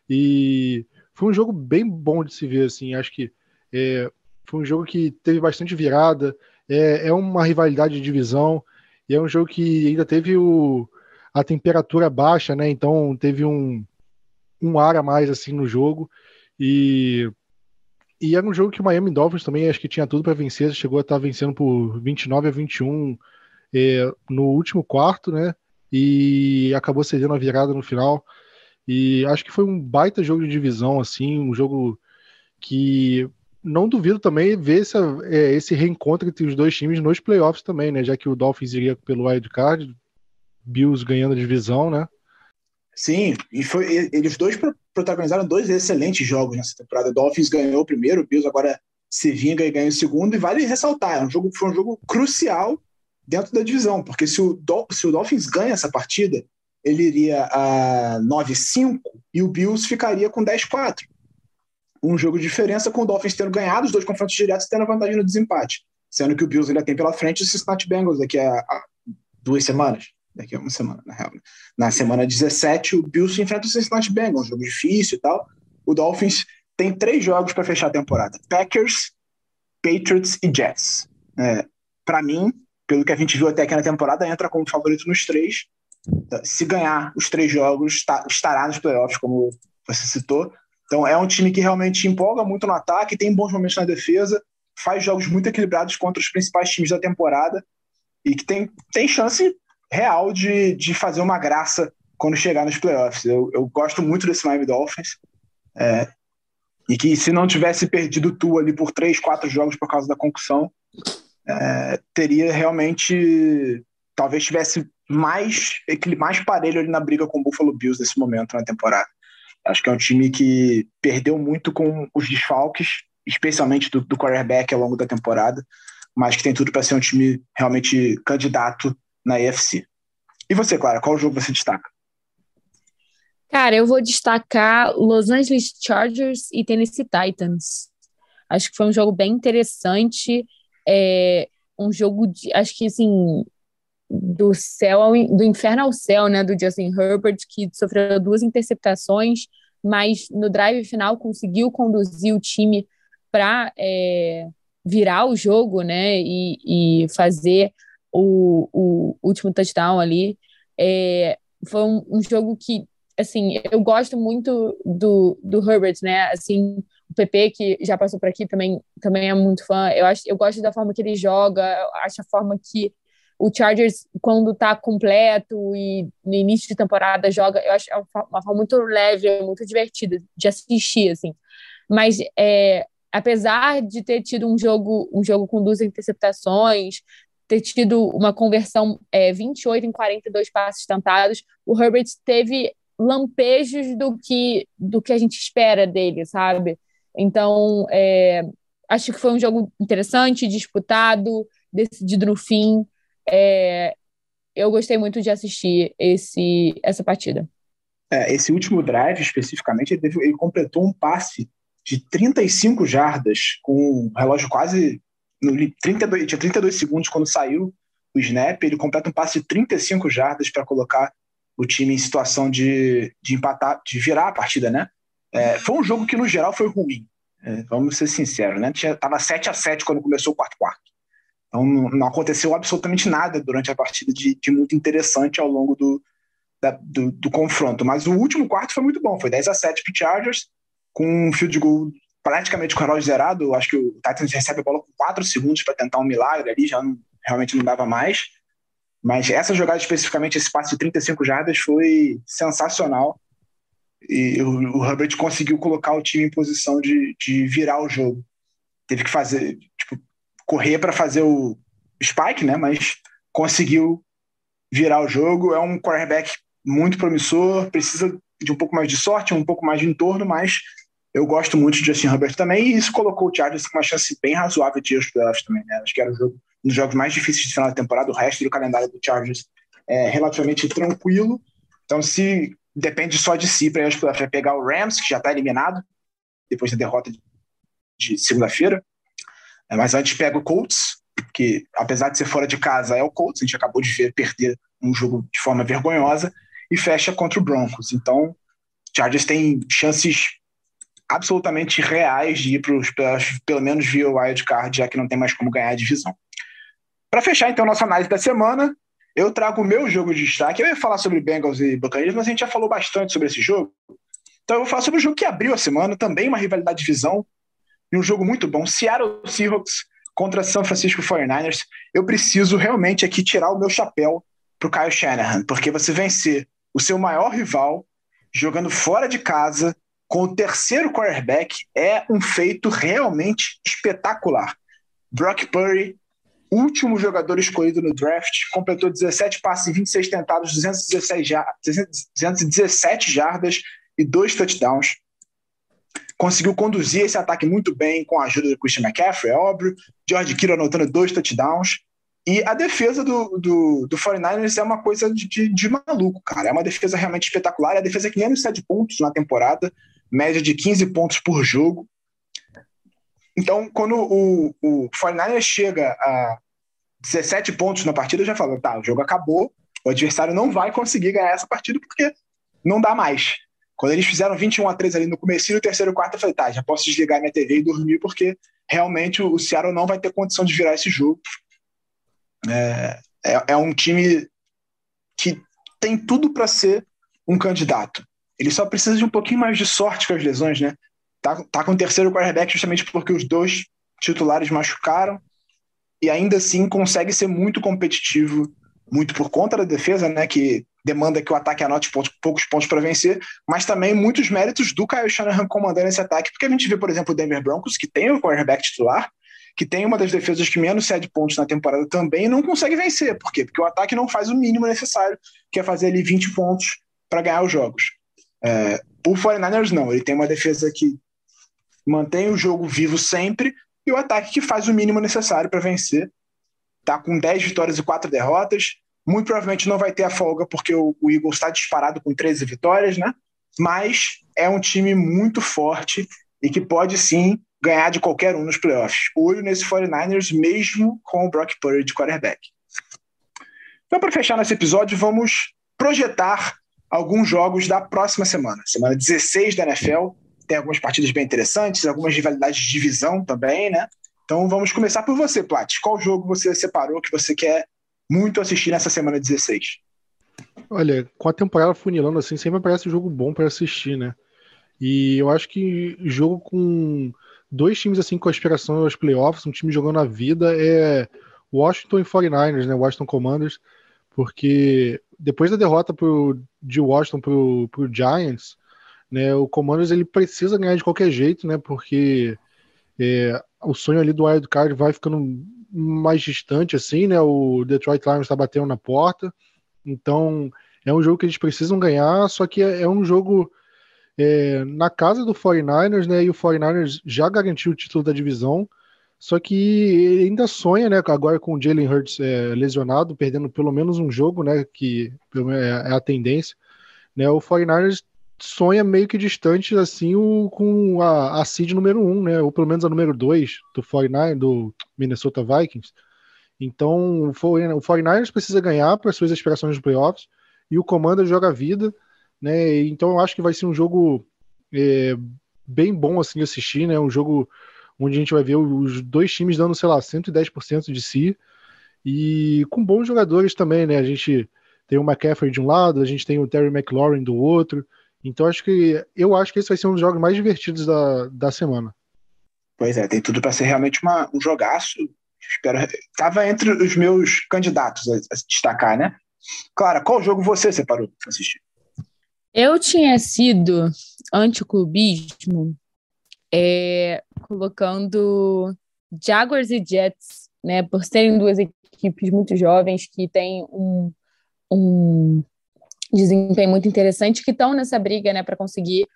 E foi um jogo bem bom de se ver, assim. Acho que é, foi um jogo que teve bastante virada. É, é uma rivalidade de divisão. E é um jogo que ainda teve o, a temperatura baixa, né? Então teve um, um ar a mais assim no jogo. E e era um jogo que o Miami Dolphins também acho que tinha tudo para vencer, chegou a estar tá vencendo por 29 a 21 é, no último quarto, né? E acabou cedendo a virada no final. E acho que foi um baita jogo de divisão, assim, um jogo que não duvido também ver esse, é, esse reencontro entre os dois times nos playoffs também, né? Já que o Dolphins iria pelo wild card, Bills ganhando a divisão, né? Sim, e foi, eles dois protagonizaram dois excelentes jogos nessa temporada. O Dolphins ganhou o primeiro, o Bills agora se vinga e ganha o segundo, e vale ressaltar, é um jogo, foi um jogo crucial dentro da divisão, porque se o, Dol se o Dolphins ganha essa partida, ele iria a 9-5 e o Bills ficaria com 10-4. Um jogo de diferença com o Dolphins tendo ganhado os dois confrontos diretos tendo a vantagem no desempate. Sendo que o Bills ainda tem pela frente o Cincinnati Bengals daqui a, a duas semanas daqui a uma semana, na real. Né? Na semana 17, o Bills enfrenta o Cincinnati Bengals, jogo difícil e tal. O Dolphins tem três jogos para fechar a temporada: Packers, Patriots e Jets. É, para mim, pelo que a gente viu até aqui na temporada, entra como favorito nos três. Se ganhar os três jogos, tá, estará nos playoffs, como você citou. Então é um time que realmente empolga muito no ataque, tem bons momentos na defesa, faz jogos muito equilibrados contra os principais times da temporada e que tem, tem chance real de, de fazer uma graça quando chegar nos playoffs. Eu, eu gosto muito desse Miami Dolphins. É, E que se não tivesse perdido tu ali por três, quatro jogos por causa da concussão, é, teria realmente. Talvez tivesse mais, mais parelho ali na briga com o Buffalo Bills nesse momento na temporada. Acho que é um time que perdeu muito com os desfalques, especialmente do, do quarterback ao longo da temporada, mas que tem tudo para ser um time realmente candidato na EFC. E você, Clara, qual jogo você destaca? Cara, eu vou destacar Los Angeles Chargers e Tennessee Titans. Acho que foi um jogo bem interessante. É um jogo de, acho que assim, do céu ao, do inferno ao céu, né, do Justin Herbert, que sofreu duas interceptações, mas no drive final conseguiu conduzir o time para é, virar o jogo, né, e, e fazer o, o, último touchdown ali. É, foi um, um jogo que assim, eu gosto muito do, do Herbert, né? Assim, o PP, que já passou por aqui, também, também é muito fã. Eu, acho, eu gosto da forma que ele joga, acho a forma que o Chargers, quando tá completo e no início de temporada joga, eu acho é uma forma muito leve, muito divertida de assistir, assim. Mas é, apesar de ter tido um jogo, um jogo com duas interceptações, ter tido uma conversão é, 28 em 42 passes tentados, o Herbert teve lampejos do que do que a gente espera dele, sabe? Então, é, acho que foi um jogo interessante, disputado, decidido no fim. É, eu gostei muito de assistir esse, essa partida. É, esse último drive, especificamente, ele, teve, ele, completou um passe de 35 jardas, com o relógio quase. No, 32, tinha 32 segundos quando saiu o snap. Ele completa um passe de 35 jardas para colocar o time em situação de, de empatar, de virar a partida, né? É, foi um jogo que, no geral, foi ruim. É, vamos ser sinceros, né? Tinha, tava 7 a 7 quando começou o quarto quarto. Então não, aconteceu absolutamente nada durante a partida de, de muito interessante ao longo do, da, do, do, confronto. Mas o último quarto foi muito bom. Foi 10 a 7 para Chargers, com um field goal praticamente com o relógio zerado. Acho que o Titans recebe a bola com 4 segundos para tentar um milagre ali, já não, realmente não dava mais. Mas essa jogada especificamente, esse passe de 35 jardas, foi sensacional. E o, o Herbert conseguiu colocar o time em posição de, de virar o jogo. Teve que fazer, correr para fazer o spike, né? Mas conseguiu virar o jogo. É um quarterback muito promissor, precisa de um pouco mais de sorte, um pouco mais de entorno, mas eu gosto muito de Justin Herbert também, e isso colocou o Chargers com uma chance bem razoável de ir aos playoffs também, né? Acho que era o jogo um dos jogos mais difíceis de final da temporada. O resto do calendário do Chargers é relativamente tranquilo. Então, se depende só de si para aos playoffs, vai pegar o Rams, que já está eliminado depois da derrota de segunda-feira. É, mas antes pega o Colts, que apesar de ser fora de casa, é o Colts. A gente acabou de ver perder um jogo de forma vergonhosa e fecha contra o Broncos. Então, Chargers tem chances absolutamente reais de ir para os pelo menos via wild card, já que não tem mais como ganhar a divisão. Para fechar, então, nossa análise da semana, eu trago o meu jogo de destaque. Eu ia falar sobre Bengals e Buccaneers, mas a gente já falou bastante sobre esse jogo. Então eu vou falar sobre o jogo que abriu a semana, também uma rivalidade de divisão, e um jogo muito bom. Seattle Seahawks contra San Francisco 49ers. Eu preciso realmente aqui tirar o meu chapéu pro Kyle Shanahan, porque você vencer o seu maior rival jogando fora de casa com o terceiro quarterback é um feito realmente espetacular. Brock Purdy último jogador escolhido no draft, completou 17 passes em 26 tentados, 216 217 jardas e dois touchdowns. Conseguiu conduzir esse ataque muito bem com a ajuda do Christian McCaffrey, é óbvio. George Kittle anotando dois touchdowns. E a defesa do, do, do 49ers é uma coisa de, de, de, maluco, cara. É uma defesa realmente espetacular. É a defesa que menos 7 pontos na temporada, média de 15 pontos por jogo. Então, quando o, o 49ers chega a 17 pontos na partida, eu já falo, tá, o jogo acabou, o adversário não vai conseguir ganhar essa partida porque não dá mais. Quando eles fizeram 21 a 3 ali no começo do terceiro quarto, eu falei, tá, já posso desligar minha TV e dormir porque realmente o Seattle não vai ter condição de virar esse jogo. É, é, é um time que tem tudo para ser um candidato. Ele só precisa de um pouquinho mais de sorte com as lesões, né? Tá, tá com o terceiro quarterback justamente porque os dois titulares machucaram e ainda assim consegue ser muito competitivo muito por conta da defesa, né, que demanda que o ataque anote poucos pontos para vencer, mas também muitos méritos do Kyle Shanahan comandando esse ataque, porque a gente vê, por exemplo, o Denver Broncos, que tem o quarterback titular, que tem uma das defesas que menos cede pontos na temporada também, e não consegue vencer. Por quê? Porque o ataque não faz o mínimo necessário, que é fazer ali 20 pontos para ganhar os jogos. É, o 49ers não, ele tem uma defesa que mantém o jogo vivo sempre e o ataque que faz o mínimo necessário para vencer. Tá com 10 vitórias e 4 derrotas, muito provavelmente não vai ter a folga, porque o, o Eagles está disparado com 13 vitórias, né? Mas é um time muito forte e que pode sim ganhar de qualquer um nos playoffs. Olho nesse 49ers, mesmo com o Brock Purdy de quarterback. Então, para fechar nesse episódio, vamos projetar alguns jogos da próxima semana. Semana 16 da NFL. Tem algumas partidas bem interessantes, algumas rivalidades de divisão também, né? Então vamos começar por você, Plat. Qual jogo você separou que você quer muito assistir nessa semana 16. Olha, com a temporada funilando assim, sempre parece um jogo bom para assistir, né? E eu acho que jogo com dois times assim com aspiração aos playoffs, um time jogando a vida é Washington e 49ers, né? Washington Commanders, porque depois da derrota pro, de Washington pro, pro Giants, né? O Commanders ele precisa ganhar de qualquer jeito, né? Porque é, o sonho ali do wild card vai ficando mais distante, assim, né? O Detroit Lions está batendo na porta. Então, é um jogo que eles precisam ganhar, só que é, é um jogo é, na casa do 49ers, né? E o 49ers já garantiu o título da divisão. Só que ele ainda sonha, né? Agora com o Jalen Hurts é, lesionado, perdendo pelo menos um jogo, né? Que é, é a tendência. Né, o 49ers sonha meio que distante assim o, com a, a seed número 1, um, né? Ou pelo menos a número 2 do 49 do Minnesota Vikings. Então o 49ers precisa ganhar para suas aspirações de playoffs e o Commander joga a vida, né? Então eu acho que vai ser um jogo é, bem bom assim de assistir, né? Um jogo onde a gente vai ver os dois times dando, sei lá, 110% de si e com bons jogadores também, né? A gente tem o McCaffrey de um lado, a gente tem o Terry McLaurin do outro. Então acho que eu acho que esse vai ser um dos jogos mais divertidos da, da semana. Pois é, tem tudo para ser realmente uma, um jogaço. Espero. Tava entre os meus candidatos a, a destacar, né? Clara, qual jogo você separou para assistir? Eu tinha sido anticlubismo é, colocando Jaguars e Jets, né? Por serem duas equipes muito jovens que têm um, um desempenho muito interessante, que estão nessa briga, né, para conseguir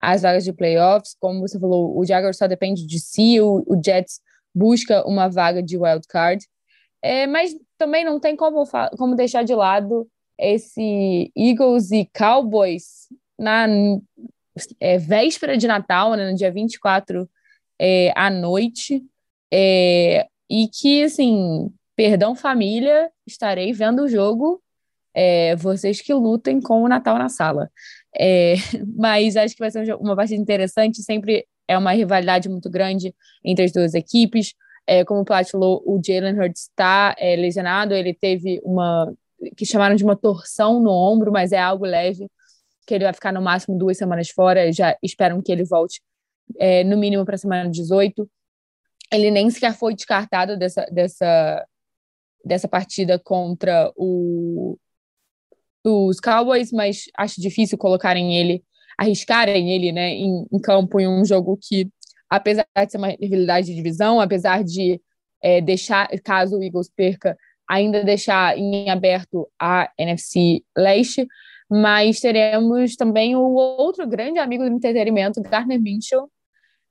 as vagas de playoffs. Como você falou, o Jaguars só depende de si, o, o Jets busca uma vaga de wild card. É, mas também não tem como, como deixar de lado esse Eagles e Cowboys na é, véspera de Natal, né, no dia 24 é, à noite. É, e que, assim, perdão família, estarei vendo o jogo é, vocês que lutem com o Natal na sala. É, *laughs* mas acho que vai ser uma partida interessante, sempre é uma rivalidade muito grande entre as duas equipes. É, como o Plat falou, o Jalen Hurts está é, lesionado, ele teve uma que chamaram de uma torção no ombro, mas é algo leve, que ele vai ficar no máximo duas semanas fora, já esperam que ele volte é, no mínimo para a semana 18. Ele nem sequer foi descartado dessa, dessa, dessa partida contra o, dos Cowboys, mas acho difícil colocarem ele, arriscarem ele né, em, em campo em um jogo que, apesar de ser uma rivalidade de divisão, apesar de é, deixar, caso o Eagles perca, ainda deixar em aberto a NFC Leste, mas teremos também o outro grande amigo do entretenimento, Garner Minshew,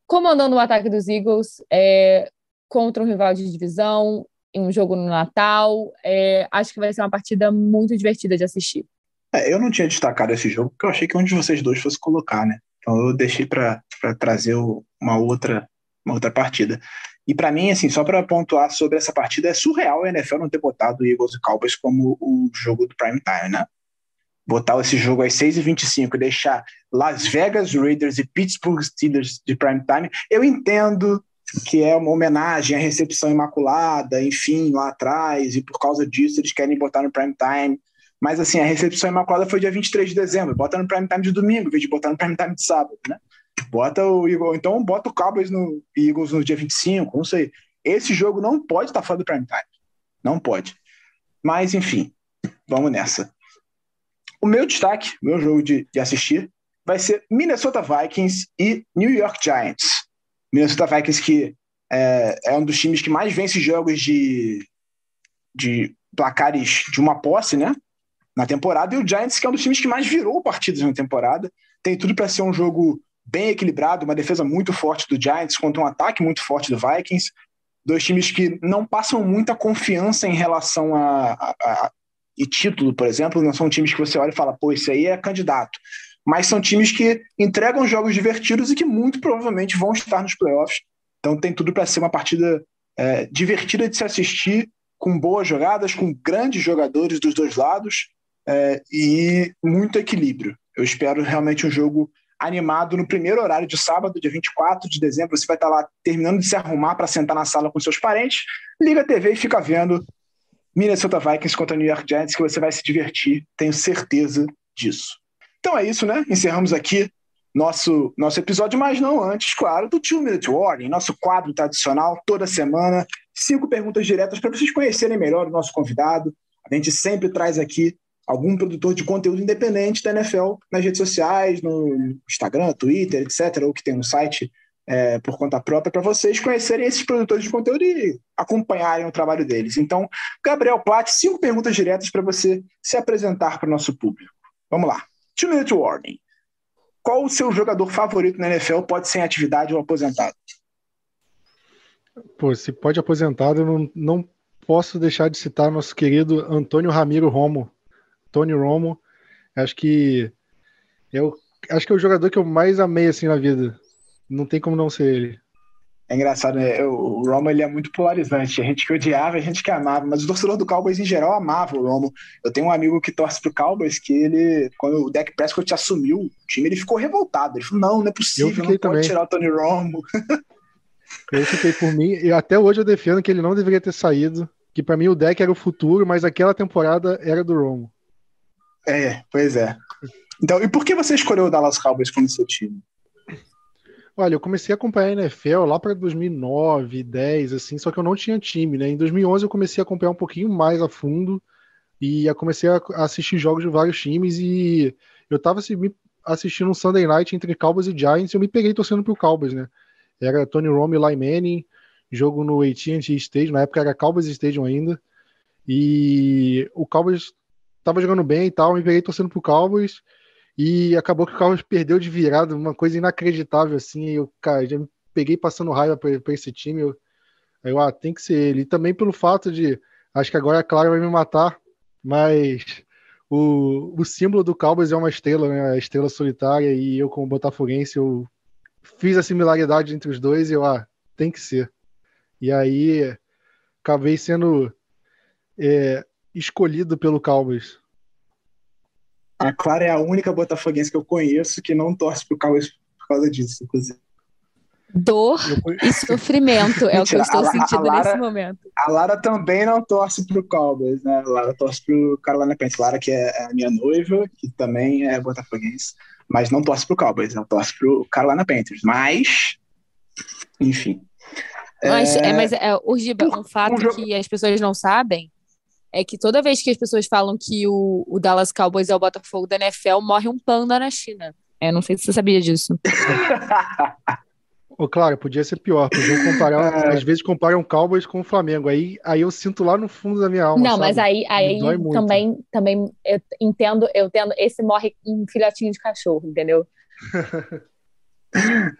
comandando o ataque dos Eagles é, contra um rival de divisão, um jogo no Natal. É, acho que vai ser uma partida muito divertida de assistir. É, eu não tinha destacado esse jogo porque eu achei que um de vocês dois fosse colocar, né? Então eu deixei para trazer uma outra, uma outra partida. E para mim, assim, só para pontuar sobre essa partida, é surreal a NFL não ter botado o Eagles e Cowboys como o jogo do prime time, né? Botar esse jogo às 6h25 e deixar Las Vegas Raiders e Pittsburgh Steelers de prime time, eu entendo que é uma homenagem à recepção imaculada, enfim, lá atrás, e por causa disso eles querem botar no prime time. Mas assim, a recepção imaculada foi dia 23 de dezembro, bota no prime time de domingo, em vez de botar no prime time de sábado, né? Bota o Eagles, então bota o Cowboys no Eagles no dia 25, não sei. Esse jogo não pode estar fora do prime time. Não pode. Mas, enfim, vamos nessa. O meu destaque, meu jogo de, de assistir, vai ser Minnesota Vikings e New York Giants. Minnesota Vikings que é, é, um dos times que mais vence jogos de, de placares de uma posse, né? Na temporada, e o Giants, que é um dos times que mais virou partidas na temporada, tem tudo para ser um jogo bem equilibrado, uma defesa muito forte do Giants contra um ataque muito forte do Vikings. Dois times que não passam muita confiança em relação a, a, a e título, por exemplo, não são times que você olha e fala, pô, esse aí é candidato. Mas são times que entregam jogos divertidos e que muito provavelmente vão estar nos playoffs. Então tem tudo para ser uma partida é, divertida de se assistir, com boas jogadas, com grandes jogadores dos dois lados é, e muito equilíbrio. Eu espero realmente um jogo animado no primeiro horário de sábado, dia 24 de dezembro. Você vai estar lá terminando de se arrumar para sentar na sala com seus parentes, liga a TV e fica vendo Minnesota Vikings contra New York Giants, que você vai se divertir, tenho certeza disso. Então é isso, né? Encerramos aqui nosso, nosso episódio, mas não antes, claro, do Two Minute Warning, nosso quadro tradicional, toda semana. Cinco perguntas diretas para vocês conhecerem melhor o nosso convidado. A gente sempre traz aqui algum produtor de conteúdo independente da NFL nas redes sociais, no Instagram, Twitter, etc., ou que tem um site é, por conta própria, para vocês conhecerem esses produtores de conteúdo e acompanharem o trabalho deles. Então, Gabriel Platt, cinco perguntas diretas para você se apresentar para o nosso público. Vamos lá. Two Minute Warning. Qual o seu jogador favorito na NFL pode ser em atividade ou aposentado? Pô, se pode aposentado, eu não, não posso deixar de citar nosso querido Antônio Ramiro Romo. Tony Romo, acho que eu acho que é o jogador que eu mais amei assim na vida. Não tem como não ser ele. É engraçado, né? O Romo ele é muito polarizante. A gente que odiava, a gente que amava, mas o torcedor do Cowboys em geral amava o Romo. Eu tenho um amigo que torce pro Cowboys que ele, quando o Dak Prescott assumiu o time, ele ficou revoltado. Ele falou: não, não é possível, eu não também. pode tirar o Tony Romo. Eu fiquei por mim, e até hoje eu defendo que ele não deveria ter saído. Que para mim o Deck era o futuro, mas aquela temporada era do Romo. É, pois é. Então, e por que você escolheu o Dallas Cowboys como seu time? Olha, eu comecei a acompanhar a NFL lá para 2009, 10, assim, só que eu não tinha time, né? Em 2011 eu comecei a acompanhar um pouquinho mais a fundo e comecei a assistir jogos de vários times e eu tava assistindo um Sunday Night entre Cowboys e Giants e eu me peguei torcendo pro Cowboys, né? Era Tony Romo e Eli Manning, jogo no AT&T Stadium, na época era Cowboys Stadium ainda, e o Cowboys tava jogando bem e tal, me peguei torcendo pro Cowboys e acabou que o Cowboys perdeu de virada, uma coisa inacreditável assim. Eu, cara, já me peguei passando raiva para esse time. Eu, eu, ah, tem que ser ele. E também pelo fato de, acho que agora a Clara vai me matar, mas o, o símbolo do Cowboys é uma estrela, né? A estrela solitária. E eu, como botafoguense, eu fiz a similaridade entre os dois e eu, ah, tem que ser. E aí acabei sendo é, escolhido pelo Cowboys. A Clara é a única botafoguense que eu conheço que não torce pro Cowboys por causa disso, inclusive. Dor e sofrimento é o que eu estou a, sentindo a Lara, nesse momento. A Lara também não torce pro Cowboys, né? A Lara torce pro Carolina Panthers. Lara, que é a minha noiva, que também é botafoguense, mas não torce pro Cowboys, ela torce pro Carolina Panthers. Mas, enfim. Mas, é, é mas é, Urgiba, um fato um jogo... que as pessoas não sabem é que toda vez que as pessoas falam que o, o Dallas Cowboys é o Botafogo da NFL, morre um panda na China. É, não sei se você sabia disso. Oh, claro, podia ser pior. Podiam comparar, *laughs* é. às vezes comparam Cowboys com o Flamengo. Aí, aí eu sinto lá no fundo da minha alma. Não, sabe? mas aí, aí também, também eu entendo, eu entendo. Esse morre um filhotinho de cachorro, entendeu? *laughs*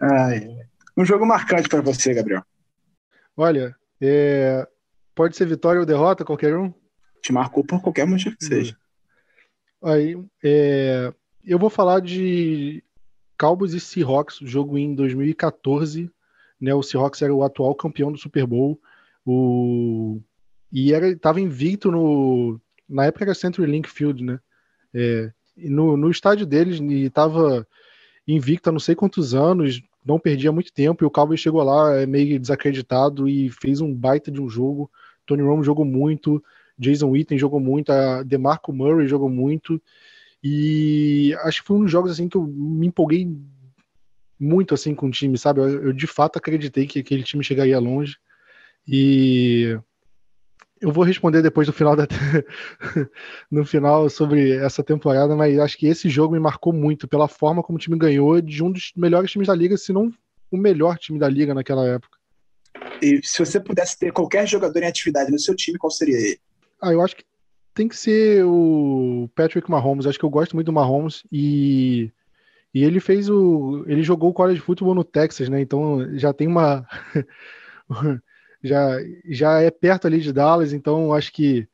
Ai, um jogo marcante para você, Gabriel. Olha, é... pode ser vitória ou derrota, qualquer um? Te marcou por qualquer motivo que seja. Aí, é, eu vou falar de Cowboys e Seahawks, jogo em 2014. Né, o Seahawks era o atual campeão do Super Bowl. O, e era estava invicto no. Na época era CenturyLink Field, né? É, no, no estádio deles e estava invicto há não sei quantos anos, não perdia muito tempo. E o Cowboys chegou lá é, meio desacreditado e fez um baita de um jogo. Tony Romo jogou muito. Jason Witten jogou muito, a DeMarco Murray jogou muito. E acho que foi um dos jogos assim que eu me empolguei muito assim com o time, sabe? Eu, eu de fato acreditei que aquele time chegaria longe. E eu vou responder depois do final da *laughs* no final sobre essa temporada, mas acho que esse jogo me marcou muito pela forma como o time ganhou de um dos melhores times da liga, se não o melhor time da liga naquela época. E se você pudesse ter qualquer jogador em atividade no seu time, qual seria ele? Ah, eu acho que tem que ser o Patrick Mahomes. Acho que eu gosto muito do Mahomes e e ele fez o ele jogou o college football no Texas, né? Então já tem uma *laughs* já, já é perto ali de Dallas, então acho que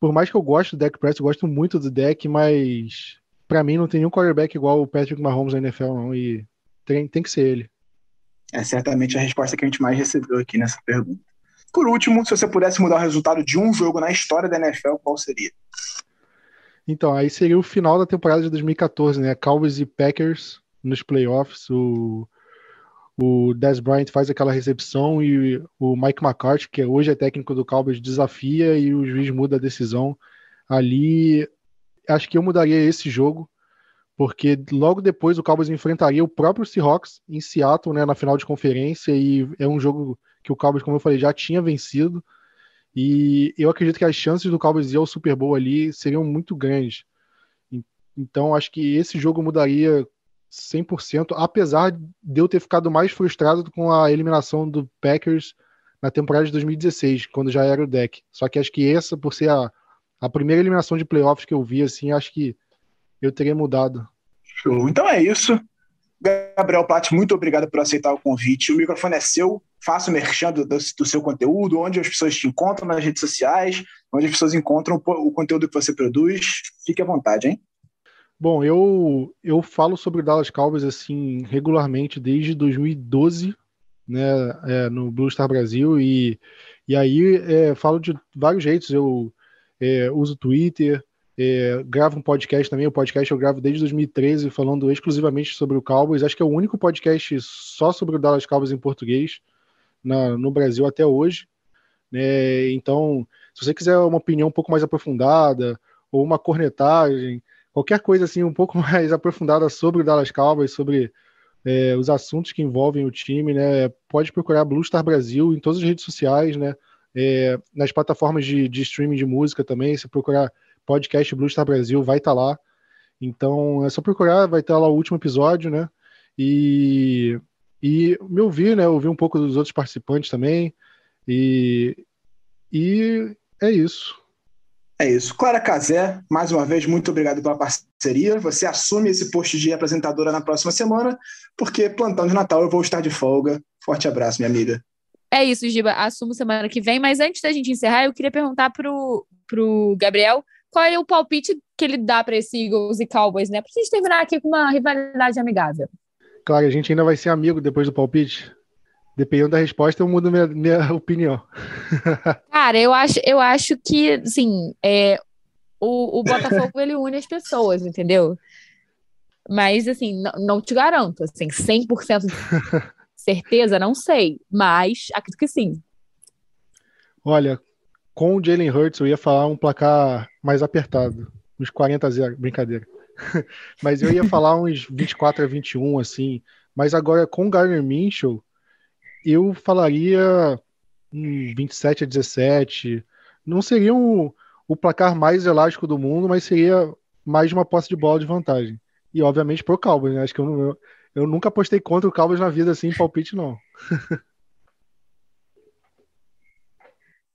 por mais que eu goste do deck Prescott, eu gosto muito do deck, mas para mim não tem nenhum quarterback igual o Patrick Mahomes na NFL, não, e tem, tem que ser ele. É certamente a resposta que a gente mais recebeu aqui nessa pergunta. Por último, se você pudesse mudar o resultado de um jogo na história da NFL, qual seria? Então, aí seria o final da temporada de 2014, né? Cowboys e Packers nos playoffs. O, o Dez Bryant faz aquela recepção e o Mike McCarthy, que hoje é técnico do Cowboys, desafia e o juiz muda a decisão. Ali, acho que eu mudaria esse jogo, porque logo depois o Cowboys enfrentaria o próprio Seahawks em Seattle, né, na final de conferência, e é um jogo que o Cowboys, como eu falei, já tinha vencido. E eu acredito que as chances do Cowboys ir ao Super Bowl ali seriam muito grandes. Então, acho que esse jogo mudaria 100%, apesar de eu ter ficado mais frustrado com a eliminação do Packers na temporada de 2016, quando já era o deck. Só que acho que essa, por ser a, a primeira eliminação de playoffs que eu vi, assim, acho que eu teria mudado. Show. Então é isso. Gabriel Platt, muito obrigado por aceitar o convite. O microfone é seu. Faça o merchan do, do, seu conteúdo, onde as pessoas te encontram nas redes sociais, onde as pessoas encontram o, o conteúdo que você produz. Fique à vontade, hein? Bom, eu, eu falo sobre o Dallas Cowboys assim regularmente desde 2012, né, é, no Blue Star Brasil e, e aí é, falo de vários jeitos. Eu é, uso Twitter, é, gravo um podcast também. O podcast eu gravo desde 2013 falando exclusivamente sobre o Cowboys. Acho que é o único podcast só sobre o Dallas Cowboys em português na, no Brasil até hoje. Né? Então, se você quiser uma opinião um pouco mais aprofundada ou uma cornetagem qualquer coisa assim um pouco *laughs* mais aprofundada sobre o Dallas Cowboys, sobre é, os assuntos que envolvem o time, né? Pode procurar Blue Star Brasil em todas as redes sociais, né? É, nas plataformas de, de, streaming de música também, se procurar podcast Blue Star Brasil, vai estar tá lá. Então é só procurar, vai estar tá lá o último episódio, né? E, e me ouvir, né? Ouvir um pouco dos outros participantes também. E, e é isso. É isso. Clara Casé, mais uma vez, muito obrigado pela parceria. Você assume esse posto de apresentadora na próxima semana, porque plantão de Natal eu vou estar de folga. Forte abraço, minha amiga. É isso, Giba. Assumo semana que vem, mas antes da gente encerrar, eu queria perguntar pro, pro Gabriel qual é o palpite que ele dá para esse Eagles e Cowboys, né? Pra gente terminar aqui com uma rivalidade amigável. Claro, a gente ainda vai ser amigo depois do palpite. Dependendo da resposta, eu mudo minha, minha *laughs* opinião. Cara, eu acho, eu acho que, assim, é, o, o Botafogo ele une as pessoas, entendeu? Mas, assim, não, não te garanto, assim, 100% de *laughs* certeza, não sei, mas acredito que sim. Olha, com o Jalen Hurts, eu ia falar um placar mais apertado, uns 40 a 0, brincadeira. *laughs* mas eu ia falar uns 24 a 21, assim. Mas agora com o Garner Minshew, eu falaria um 27 a 17. Não seria um, o placar mais elástico do mundo, mas seria mais uma posse de bola de vantagem. E obviamente pro Cowboys, né? Acho que eu, eu, eu nunca apostei contra o Cowboys na vida assim, palpite não. *laughs*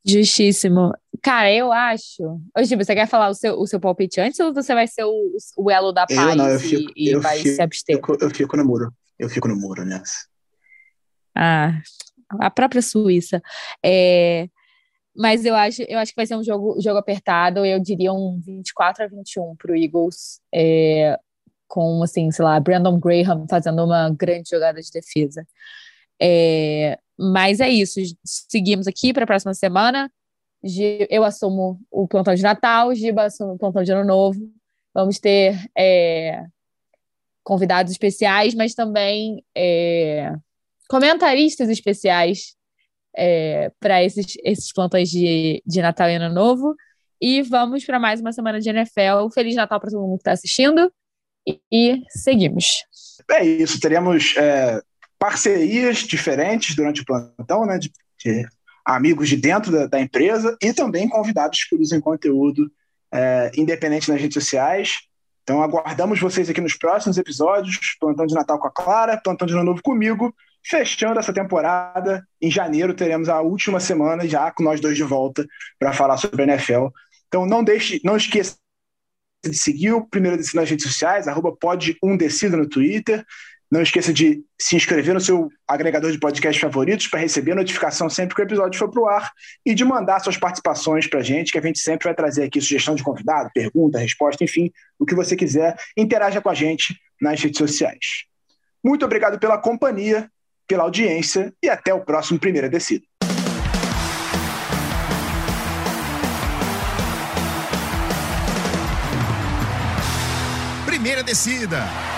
Justíssimo. Cara, eu acho. Ô, Giba, você quer falar o seu, o seu palpite antes ou você vai ser o, o elo da paz eu não, eu fico, e, e vai fico, se abster? Eu, eu, fico no muro. Eu fico no muro nessa. Ah, a própria Suíça. É, mas eu acho, eu acho que vai ser um jogo, jogo apertado. Eu diria um 24 a 21 para o Eagles, é, com, assim, sei lá, Brandon Graham fazendo uma grande jogada de defesa. É, mas é isso. Seguimos aqui para a próxima semana. Eu assumo o plantão de Natal, Giba assume o plantão de Ano Novo. Vamos ter é, convidados especiais, mas também é, comentaristas especiais é, para esses, esses plantões de, de Natal e Ano Novo. E vamos para mais uma semana de NFL. Feliz Natal para todo mundo que está assistindo. E, e, seguimos. É isso, teremos é, parcerias diferentes durante o plantão, né? De, de amigos de dentro da, da empresa e também convidados que produzem conteúdo é, independente nas redes sociais. Então aguardamos vocês aqui nos próximos episódios, plantão de Natal com a Clara, plantão de Ano Novo comigo, fechando essa temporada. Em janeiro teremos a última semana já com nós dois de volta para falar sobre a NFL. Então não deixe, não esqueça de seguir o Primeiro Descida nas redes sociais, arroba pode um descida no Twitter. Não esqueça de se inscrever no seu agregador de podcast favoritos para receber notificação sempre que o episódio for para o ar e de mandar suas participações para a gente, que a gente sempre vai trazer aqui sugestão de convidado, pergunta, resposta, enfim, o que você quiser. Interaja com a gente nas redes sociais. Muito obrigado pela companhia, pela audiência e até o próximo Primeira Descida. Primeira Descida